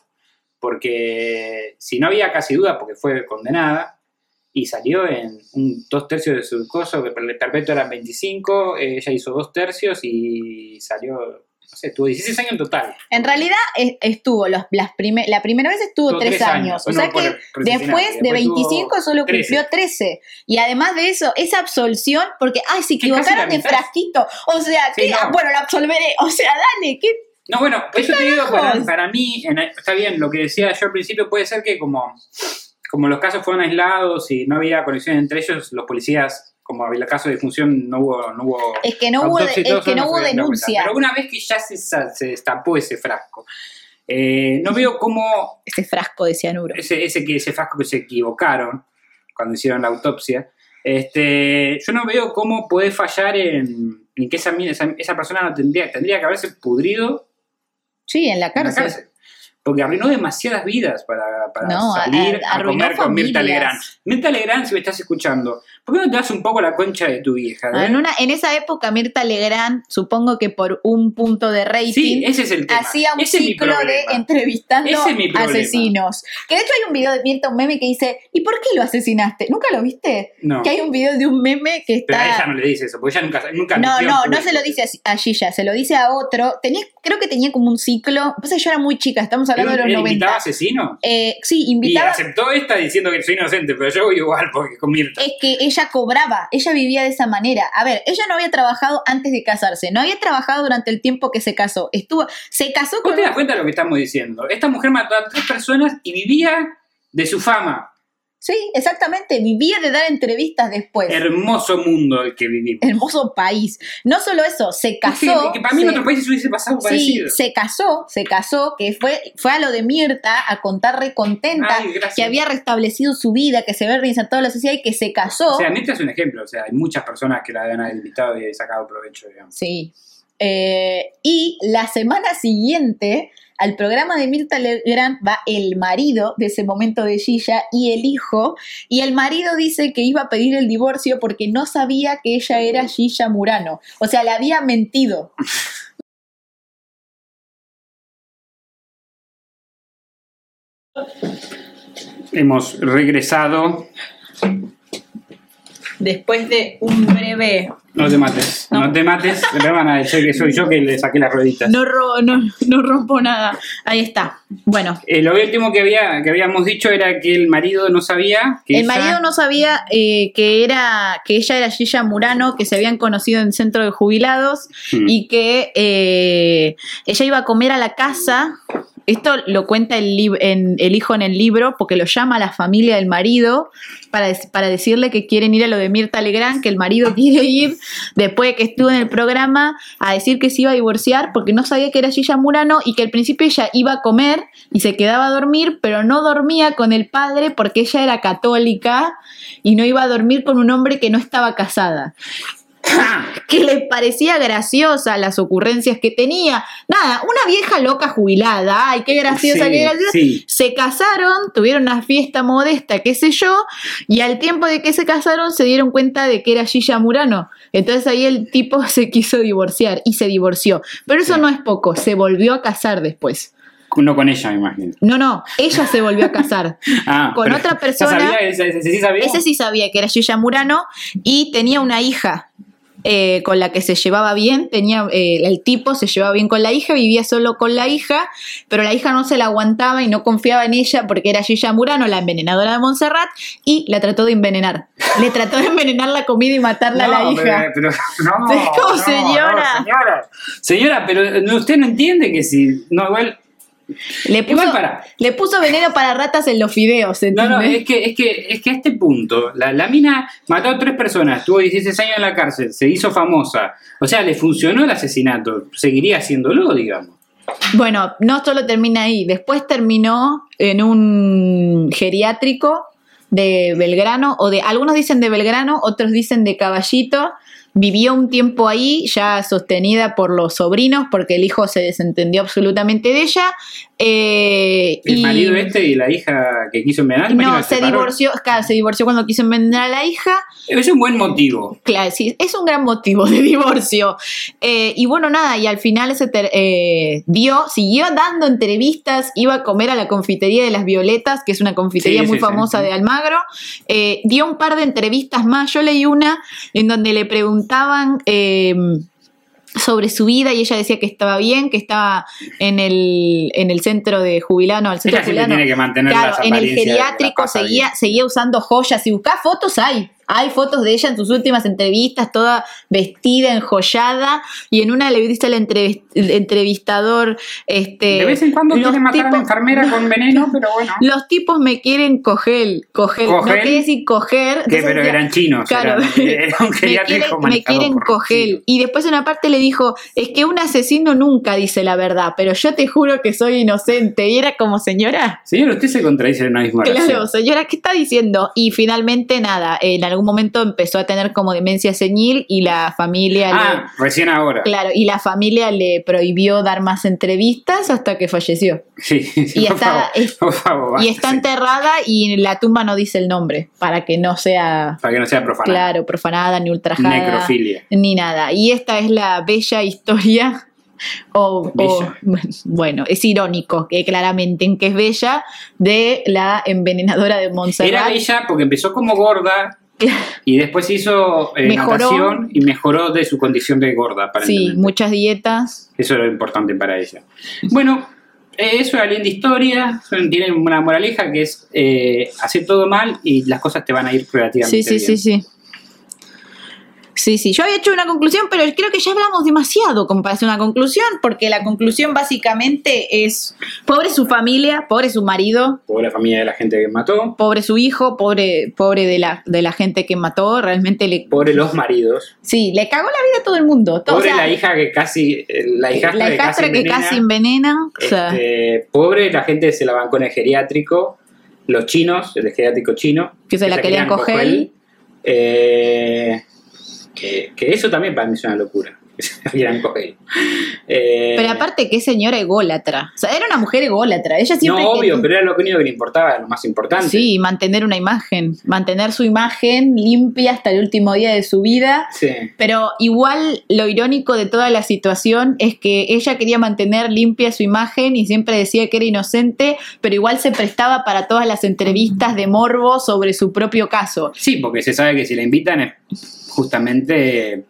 Porque si no había casi duda, porque fue condenada, y salió en dos tercios de su coso, que el perpetuo eran 25, eh, ella hizo dos tercios y salió, no sé, tuvo 16 años en total. En realidad es- estuvo, los, las prime- la primera vez estuvo Tuvo tres tres años. años, O sea que después de después tuvo 25 solo 13. cumplió 13. Y además de eso, esa absolción, porque, ay, se equivocaron de frasquito. O sea, Sí, que, no. ah, bueno, la absolveré. O sea, dale, ¿qué? No, bueno, eso te digo, para, mí, en- está bien, lo que decía yo al principio puede ser que como, como los casos fueron aislados y no había conexión entre ellos, los policías, como el caso de difunción, no hubo... No hubo Es que no hubo, es que no denuncia. Pero una vez que ya se, destapó ese frasco, eh, no veo cómo Ese frasco de cianuro. ese, ese, que- ese frasco que se equivocaron cuando hicieron la autopsia, este, yo no veo cómo puede fallar en, en que esa, esa, esa persona no tendría, tendría que haberse pudrido Sí, en la en la cárcel. Porque arruinó demasiadas vidas para, para No, salir a- comer con Mirta. Legrand. Mirta Legrand, si me estás escuchando, ¿por qué no te das un poco la concha de tu vieja? Ah, eh? En, una, en esa época, Mirta Legrand, supongo que por un punto de rating, sí, ese es el tema. hacía un Ese ciclo de entrevistando es asesinos. Que de hecho hay un video de Mirta, un meme que dice, ¿y por qué lo asesinaste? ¿Nunca lo viste? No, Que hay un video de un meme que pero a ella está... no le dice eso, porque ella nunca, nunca No, no, no se lo dice a, Gilla, se lo dice a otro. Tenía, creo que tenía como un ciclo. Pues yo era muy chica, estamos ¿Él, hablando de los él 90. invitaba asesinos? Eh, sí, Y invitaba. aceptó esta diciendo que soy inocente, pero yo voy igual porque con Mirta. Es que ella cobraba, ella vivía de esa manera. A ver, ella no había trabajado antes de casarse, no había trabajado durante el tiempo que se casó. Estuvo, se casó ¿Vos con te das cuenta de lo que estamos diciendo? Esta mujer mató a tres personas y vivía de su fama. Sí, exactamente, vivía de dar entrevistas después. Hermoso mundo el que vivimos. Hermoso país. No solo eso, se casó. que, que para mí se- en otros países hubiese pasado Sí, parecido. se casó, se casó, que fue, fue a lo de Mirta a contar recontenta, que había restablecido su vida, que se había reinsertado en la sociedad y que se casó. O sea, Mirta es un ejemplo. O sea, hay muchas personas que la haber invitado y sacado provecho, digamos. Sí. Eh, y la semana siguiente, al programa de Mirta Legrand va el marido de ese momento de Gilla y el hijo. Y el marido dice que iba a pedir el divorcio porque no sabía que ella era Gilla Murano. O sea, le había mentido. Hemos regresado. Después de un breve. No te mates. No. No, te mates. Me van a decir que soy yo que le saqué las rueditas. No, ro- no, no rompo nada. Ahí está. Bueno, Eh, lo último que, había, que habíamos dicho era que el marido no sabía que el ella- marido no sabía eh, que era que ella era Gilla Murano, que se habían conocido en centro de jubilados Hmm. y que eh, ella iba a comer a la casa. Esto lo cuenta el, en- el hijo en el libro porque lo llama a la familia del marido para, para decirle que quieren ir a lo de Mirta Legrand, que el marido quiere ir después de que estuvo en el programa a decir que se iba a divorciar porque no sabía que era Gilla Murano y que al principio ella iba a comer y se quedaba a dormir, pero no dormía con el padre porque ella era católica y no iba a dormir con un hombre que no estaba casada que le parecía graciosa las ocurrencias que tenía. Nada, una vieja loca jubilada. Ay, qué graciosa, Sí, qué graciosa. sí. Se casaron, tuvieron una fiesta modesta, qué sé yo, y al tiempo de que se casaron se dieron cuenta de que era Gilla Murano. Entonces ahí el tipo se quiso divorciar y se divorció. Pero eso Sí. no es poco, se volvió a casar después. No con ella, me imagino. No, no, ella se volvió a casar. Ah, Con otra ¿ya persona- sabía? ¿Ese, ese sí sabía? Ese sí sabía que era Gilla Murano y tenía una hija. Eh, con la que se llevaba bien, tenía eh, el tipo se llevaba bien con la hija, vivía solo con la hija, pero la hija no se la aguantaba y no confiaba en ella porque era Gilla Murano, la envenenadora de Montserrat, y la trató de envenenar. Le trató de envenenar la comida y matarla a la hija. Pero, pero- no, Es como, no, señora. no, señora. Señora, pero usted no entiende que si. No, igual. Le puso, Igual para. le puso veneno para ratas en los fideos, No, ¿entendés? no, es que, es que, es que a este punto, la, la mina mató a tres personas, estuvo 16 años en la cárcel, se hizo famosa. O sea, le funcionó el asesinato, seguiría haciéndolo, digamos. Bueno, no solo termina ahí, después terminó en un geriátrico de Belgrano, o de, algunos dicen de Belgrano, otros dicen de Caballito. Vivió un tiempo ahí, ya sostenida por los sobrinos, porque el hijo se desentendió absolutamente de ella. eh, El y- marido este y la hija que quiso envenenar, No, se separó. divorció, claro, se divorció cuando quiso envenenar a la hija. Es un buen motivo. Claro, sí, es un gran motivo de divorcio. Eh, y bueno, nada, y al final se ter- eh, dio, siguió dando entrevistas, iba a comer a la confitería de las Violetas, que es una confitería Sí, muy sí, sí. famosa de Almagro. Dio un par de entrevistas más, yo leí una en donde le preguntaban... eh, sobre su vida y ella decía que estaba bien, que estaba en el, en el centro de jubilano, al centro Ella siempre jubilano. tiene que mantener Claro, las en el geriátrico seguía, seguía usando joyas. Si buscás fotos, hay. Hay fotos de ella en sus últimas entrevistas, toda vestida, enjollada. Y en una le dice al entrev- el entrevistador: este, De vez en cuando quiere matar a la tipos- enfermera con veneno, pero bueno. Los tipos me quieren coger. Coger. No quiere decir coger. Que, pero decía, eran chinos. Claro. eran- era un me geriátrico quieren, me coger. chinos. Y después en una parte le dijo, es que un asesino nunca dice la verdad, pero yo te juro que soy inocente. Y era como, señora, Señor, usted se contradice en una misma Claro, señora, ¿qué está diciendo? Y finalmente, nada, en algún momento empezó a tener como demencia senil y la familia Ah, recién ahora. Claro, y la familia le prohibió dar más entrevistas hasta que falleció. Sí, sí, Y por está- favor, es- por favor, y está sí. enterrada y la tumba no dice el nombre, para que no sea, Para que no sea profana. claro, profanada ni ultrajada. Necrofilia. Ni nada. Y esta es la bella historia. O, bueno, es irónico que claramente en que es bella de la envenenadora de Montserrat. Era bella porque empezó como gorda y después hizo eh, Mejoró. natación y mejoró de su condición de gorda, Sí, muchas dietas. Eso era importante para ella. Bueno, eh, eso era linda historia. Tienen una moraleja que es eh, hacer todo mal y las cosas te van a ir relativamente Sí, sí, bien. sí, sí. Sí, sí, yo había hecho una conclusión, pero creo que ya hablamos demasiado como para hacer una conclusión, porque la conclusión básicamente es, pobre su familia, pobre su marido, Pobre familia de la gente que mató. pobre su hijo, pobre, pobre de la, de la gente que mató, realmente le, Pobre los maridos. sí, le cagó la vida a todo el mundo. todo, Pobre o sea, la hija que casi. eh, La hijastra, la que casi que envenena. casi envenena, o sea, Este, pobre la gente que se la bancó en el geriátrico, los chinos, el geriátrico chino. Que se la querían coger. Eh, que, que eso también para mí es una locura. Que se. Eh, pero aparte qué señora ególatra, o sea, era una mujer ególatra, ella siempre... no, que- obvio, pero era lo único que le importaba, era lo más importante. Sí, mantener una imagen, mantener su imagen limpia hasta el último día de su vida. Sí. Pero igual lo irónico de toda la situación es que ella quería mantener limpia su imagen y siempre decía que era inocente, pero igual se prestaba para todas las entrevistas de morbo sobre su propio caso. Sí, porque se sabe que si la invitan es justamente.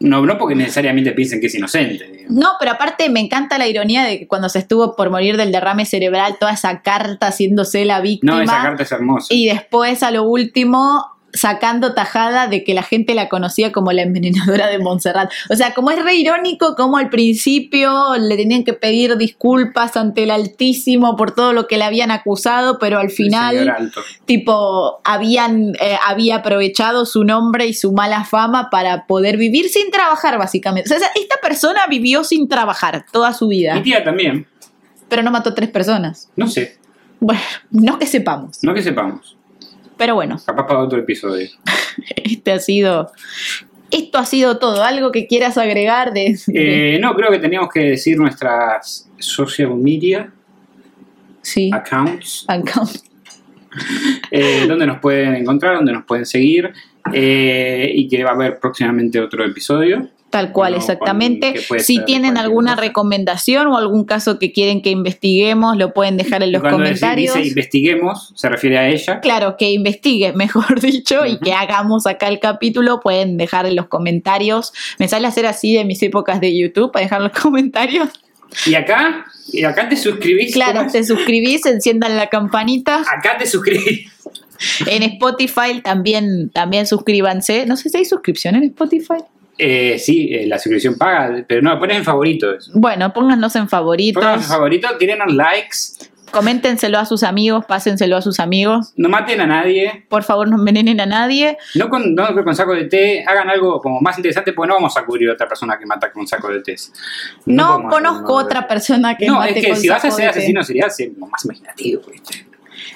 No, no porque necesariamente piensen que es inocente. digamos. No, pero aparte me encanta la ironía de que cuando se estuvo por morir del derrame cerebral, toda esa carta haciéndose la víctima. No, esa carta es hermosa. Y después a lo último sacando tajada de que la gente la conocía como la envenenadora de Montserrat. O sea, como es re irónico, como al principio le tenían que pedir disculpas ante el Altísimo por todo lo que le habían acusado, pero al final, tipo, habían, eh, había aprovechado su nombre y su mala fama para poder vivir sin trabajar, básicamente. O sea, esta persona vivió sin trabajar toda su Mi vida, tía también. pero no mató tres personas. No sé, Bueno, no que sepamos, no que sepamos. Pero bueno. Capaz para otro episodio. Este ha sido. Esto ha sido todo. ¿Algo que quieras agregar de. de- Eh, no, creo que teníamos que decir nuestras social media sí. accounts, Account. eh, donde nos pueden encontrar, donde nos pueden seguir. eh, y que va a haber próximamente otro episodio. Tal cual, No, exactamente. Si tienen alguna cosa. recomendación o algún caso que quieren que investiguemos, lo pueden dejar en los cuando comentarios. dice investiguemos, se refiere a ella. Claro, que investigue, mejor dicho, y que hagamos acá el capítulo, pueden dejar en los comentarios. Me sale hacer así de mis épocas de YouTube, para dejar los comentarios. Y acá, y acá te suscribís. Claro, te suscribís, enciendan la campanita. Acá te suscribís. En Spotify también, también suscríbanse. No sé si hay suscripción en Spotify. Eh, sí, eh, la suscripción paga, pero no, pones en favoritos. Bueno, pónganlos en favoritos. Pónganos en favoritos, tírenos likes, Coméntenselo a sus amigos, pásenselo a sus amigos. no maten a nadie, Por favor, no envenenen a nadie. no con, no con saco de té, hagan algo como más interesante, porque no vamos a cubrir a otra persona que mata con saco de té. No, hacer conozco uno de- otra persona que No, mate es que con si vas a ser asesino serial, sé como más imaginativo.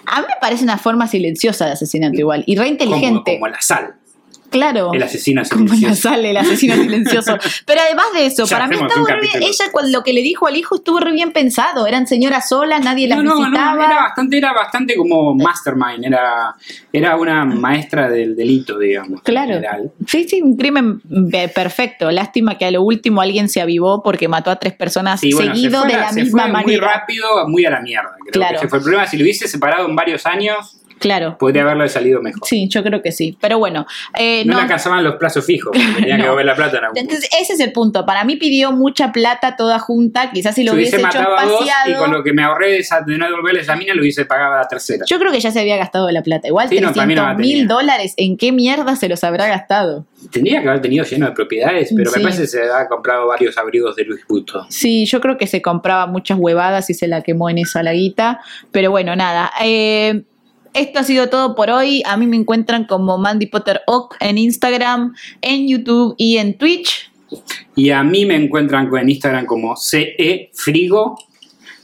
A mí me parece una forma silenciosa de asesinato igual. Y re Como, inteligente. como la sal, claro. el asesino silencioso. sale el asesino silencioso. Pero además de eso, Ya para mí un re bien. Ella lo que le dijo al hijo estuvo re bien pensado. Eran señoras solas, nadie las No, no, visitaba. no, era bastante, era bastante como mastermind, era, era una maestra del delito, digamos. Claro. general. Sí, sí, un crimen eh, perfecto. Lástima que a lo último alguien se avivó porque mató a tres personas Sí, bueno, se seguido fue de la se misma fue Muy manera. rápido, muy a la mierda. Creo Claro. que ese fue el problema. Si lo hubiese separado en varios años, Claro. podría haberlo salido mejor. Sí, yo creo que sí. Pero bueno, eh, no, no. alcanzaban los plazos fijos, tenían que No. mover la plata en algún punto. Entonces, ese es el punto. Para mí pidió mucha plata toda junta. Quizás si lo hubiese, hubiese hecho dos y con lo que me ahorré de, esa, de no devolverle esa mina, lo hubiese pagado a la tercera. Yo creo que ya se había gastado la plata. Igual Sí, no, para mí no 300 la mil dólares. ¿En qué mierda se los habrá gastado? Tendría que haber tenido lleno de propiedades, pero Sí. me parece que se ha comprado varios abrigos de Luis Buto. Sí, yo creo que se compraba muchas huevadas y se la quemó en esa laguita. Pero bueno, nada. Eh, esto ha sido todo por hoy. A mí me encuentran como Mandy Potter Oak en Instagram, en YouTube y en Twitch. Y a mí me encuentran en Instagram como CE Frigo,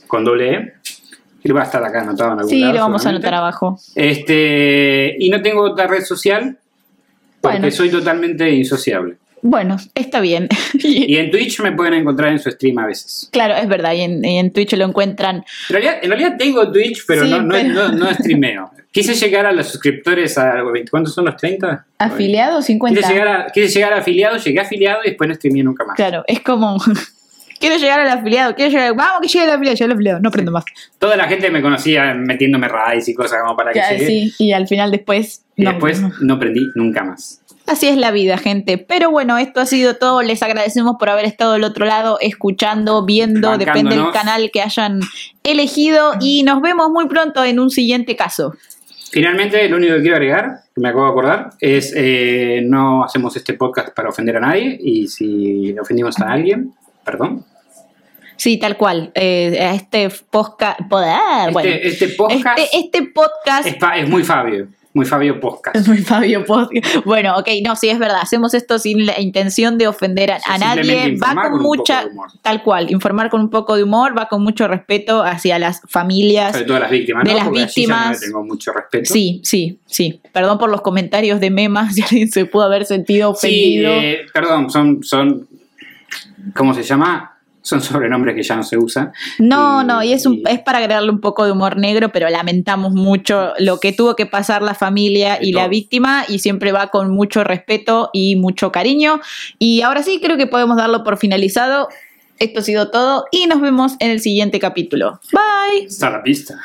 con doble E. Y va a estar acá anotado en algún Sí, lado, lo vamos a anotar abajo. Este, y no tengo otra red social porque Bueno. soy totalmente insociable. Bueno, está bien. Y en Twitch me pueden encontrar en su stream a veces. claro, es verdad. Y en, y en Twitch lo encuentran. En realidad, en realidad tengo Twitch, pero, Sí, no, no, pero- no, no streameo. Quise llegar a los suscriptores a... ¿Cuántos son los 30? ¿Afiliado? 50. Quise llegar, a, quise llegar a afiliado, llegué a afiliado y después no streameé nunca más. Claro, es como. quiero llegar al afiliado, quiero llegar. Vamos que llegue al afiliado, llegue al afiliado, no prendo más. Toda la gente me conocía metiéndome raids y cosas como para que Ya, llegue. sí, y al final después. Y no. después no prendí nunca más. Así es la vida, gente. Pero bueno, esto ha sido todo. Les agradecemos por haber estado del otro lado, escuchando, viendo, depende del canal que hayan elegido. Y nos vemos muy pronto en un siguiente caso. Finalmente, lo único que quiero agregar, que me acabo de acordar, es eh, no hacemos este podcast para ofender a nadie y si ofendimos a alguien, perdón. Sí, tal cual. Eh, este podcast. Este, bueno, este podcast este, este podcast. es muy Fabio, muy Fabio Podcast. Muy Fabio Podcast. Bueno, ok, no, sí, es verdad. Hacemos esto sin la intención de ofender a, a nadie. Va con, con mucha. Tal cual, informar con un poco de humor, va con mucho respeto hacia las familias. Sobre todo las víctimas, De ¿no? las Porque no víctimas. tengo mucho respeto. Sí, sí, sí. Perdón por los comentarios de memas, si alguien se pudo haber sentido Sí, ofendido. eh, perdón, son, son, ¿cómo se llama? Son sobrenombres que ya no se usan. no, y- no, y es, un, y- es para agregarle un poco de humor negro, pero lamentamos mucho lo que tuvo que pasar la familia De y la víctima, y siempre va con mucho respeto y mucho cariño. Y ahora sí, creo que podemos darlo por finalizado. Esto ha sido todo y nos vemos en el siguiente capítulo. Bye. Hasta la pista.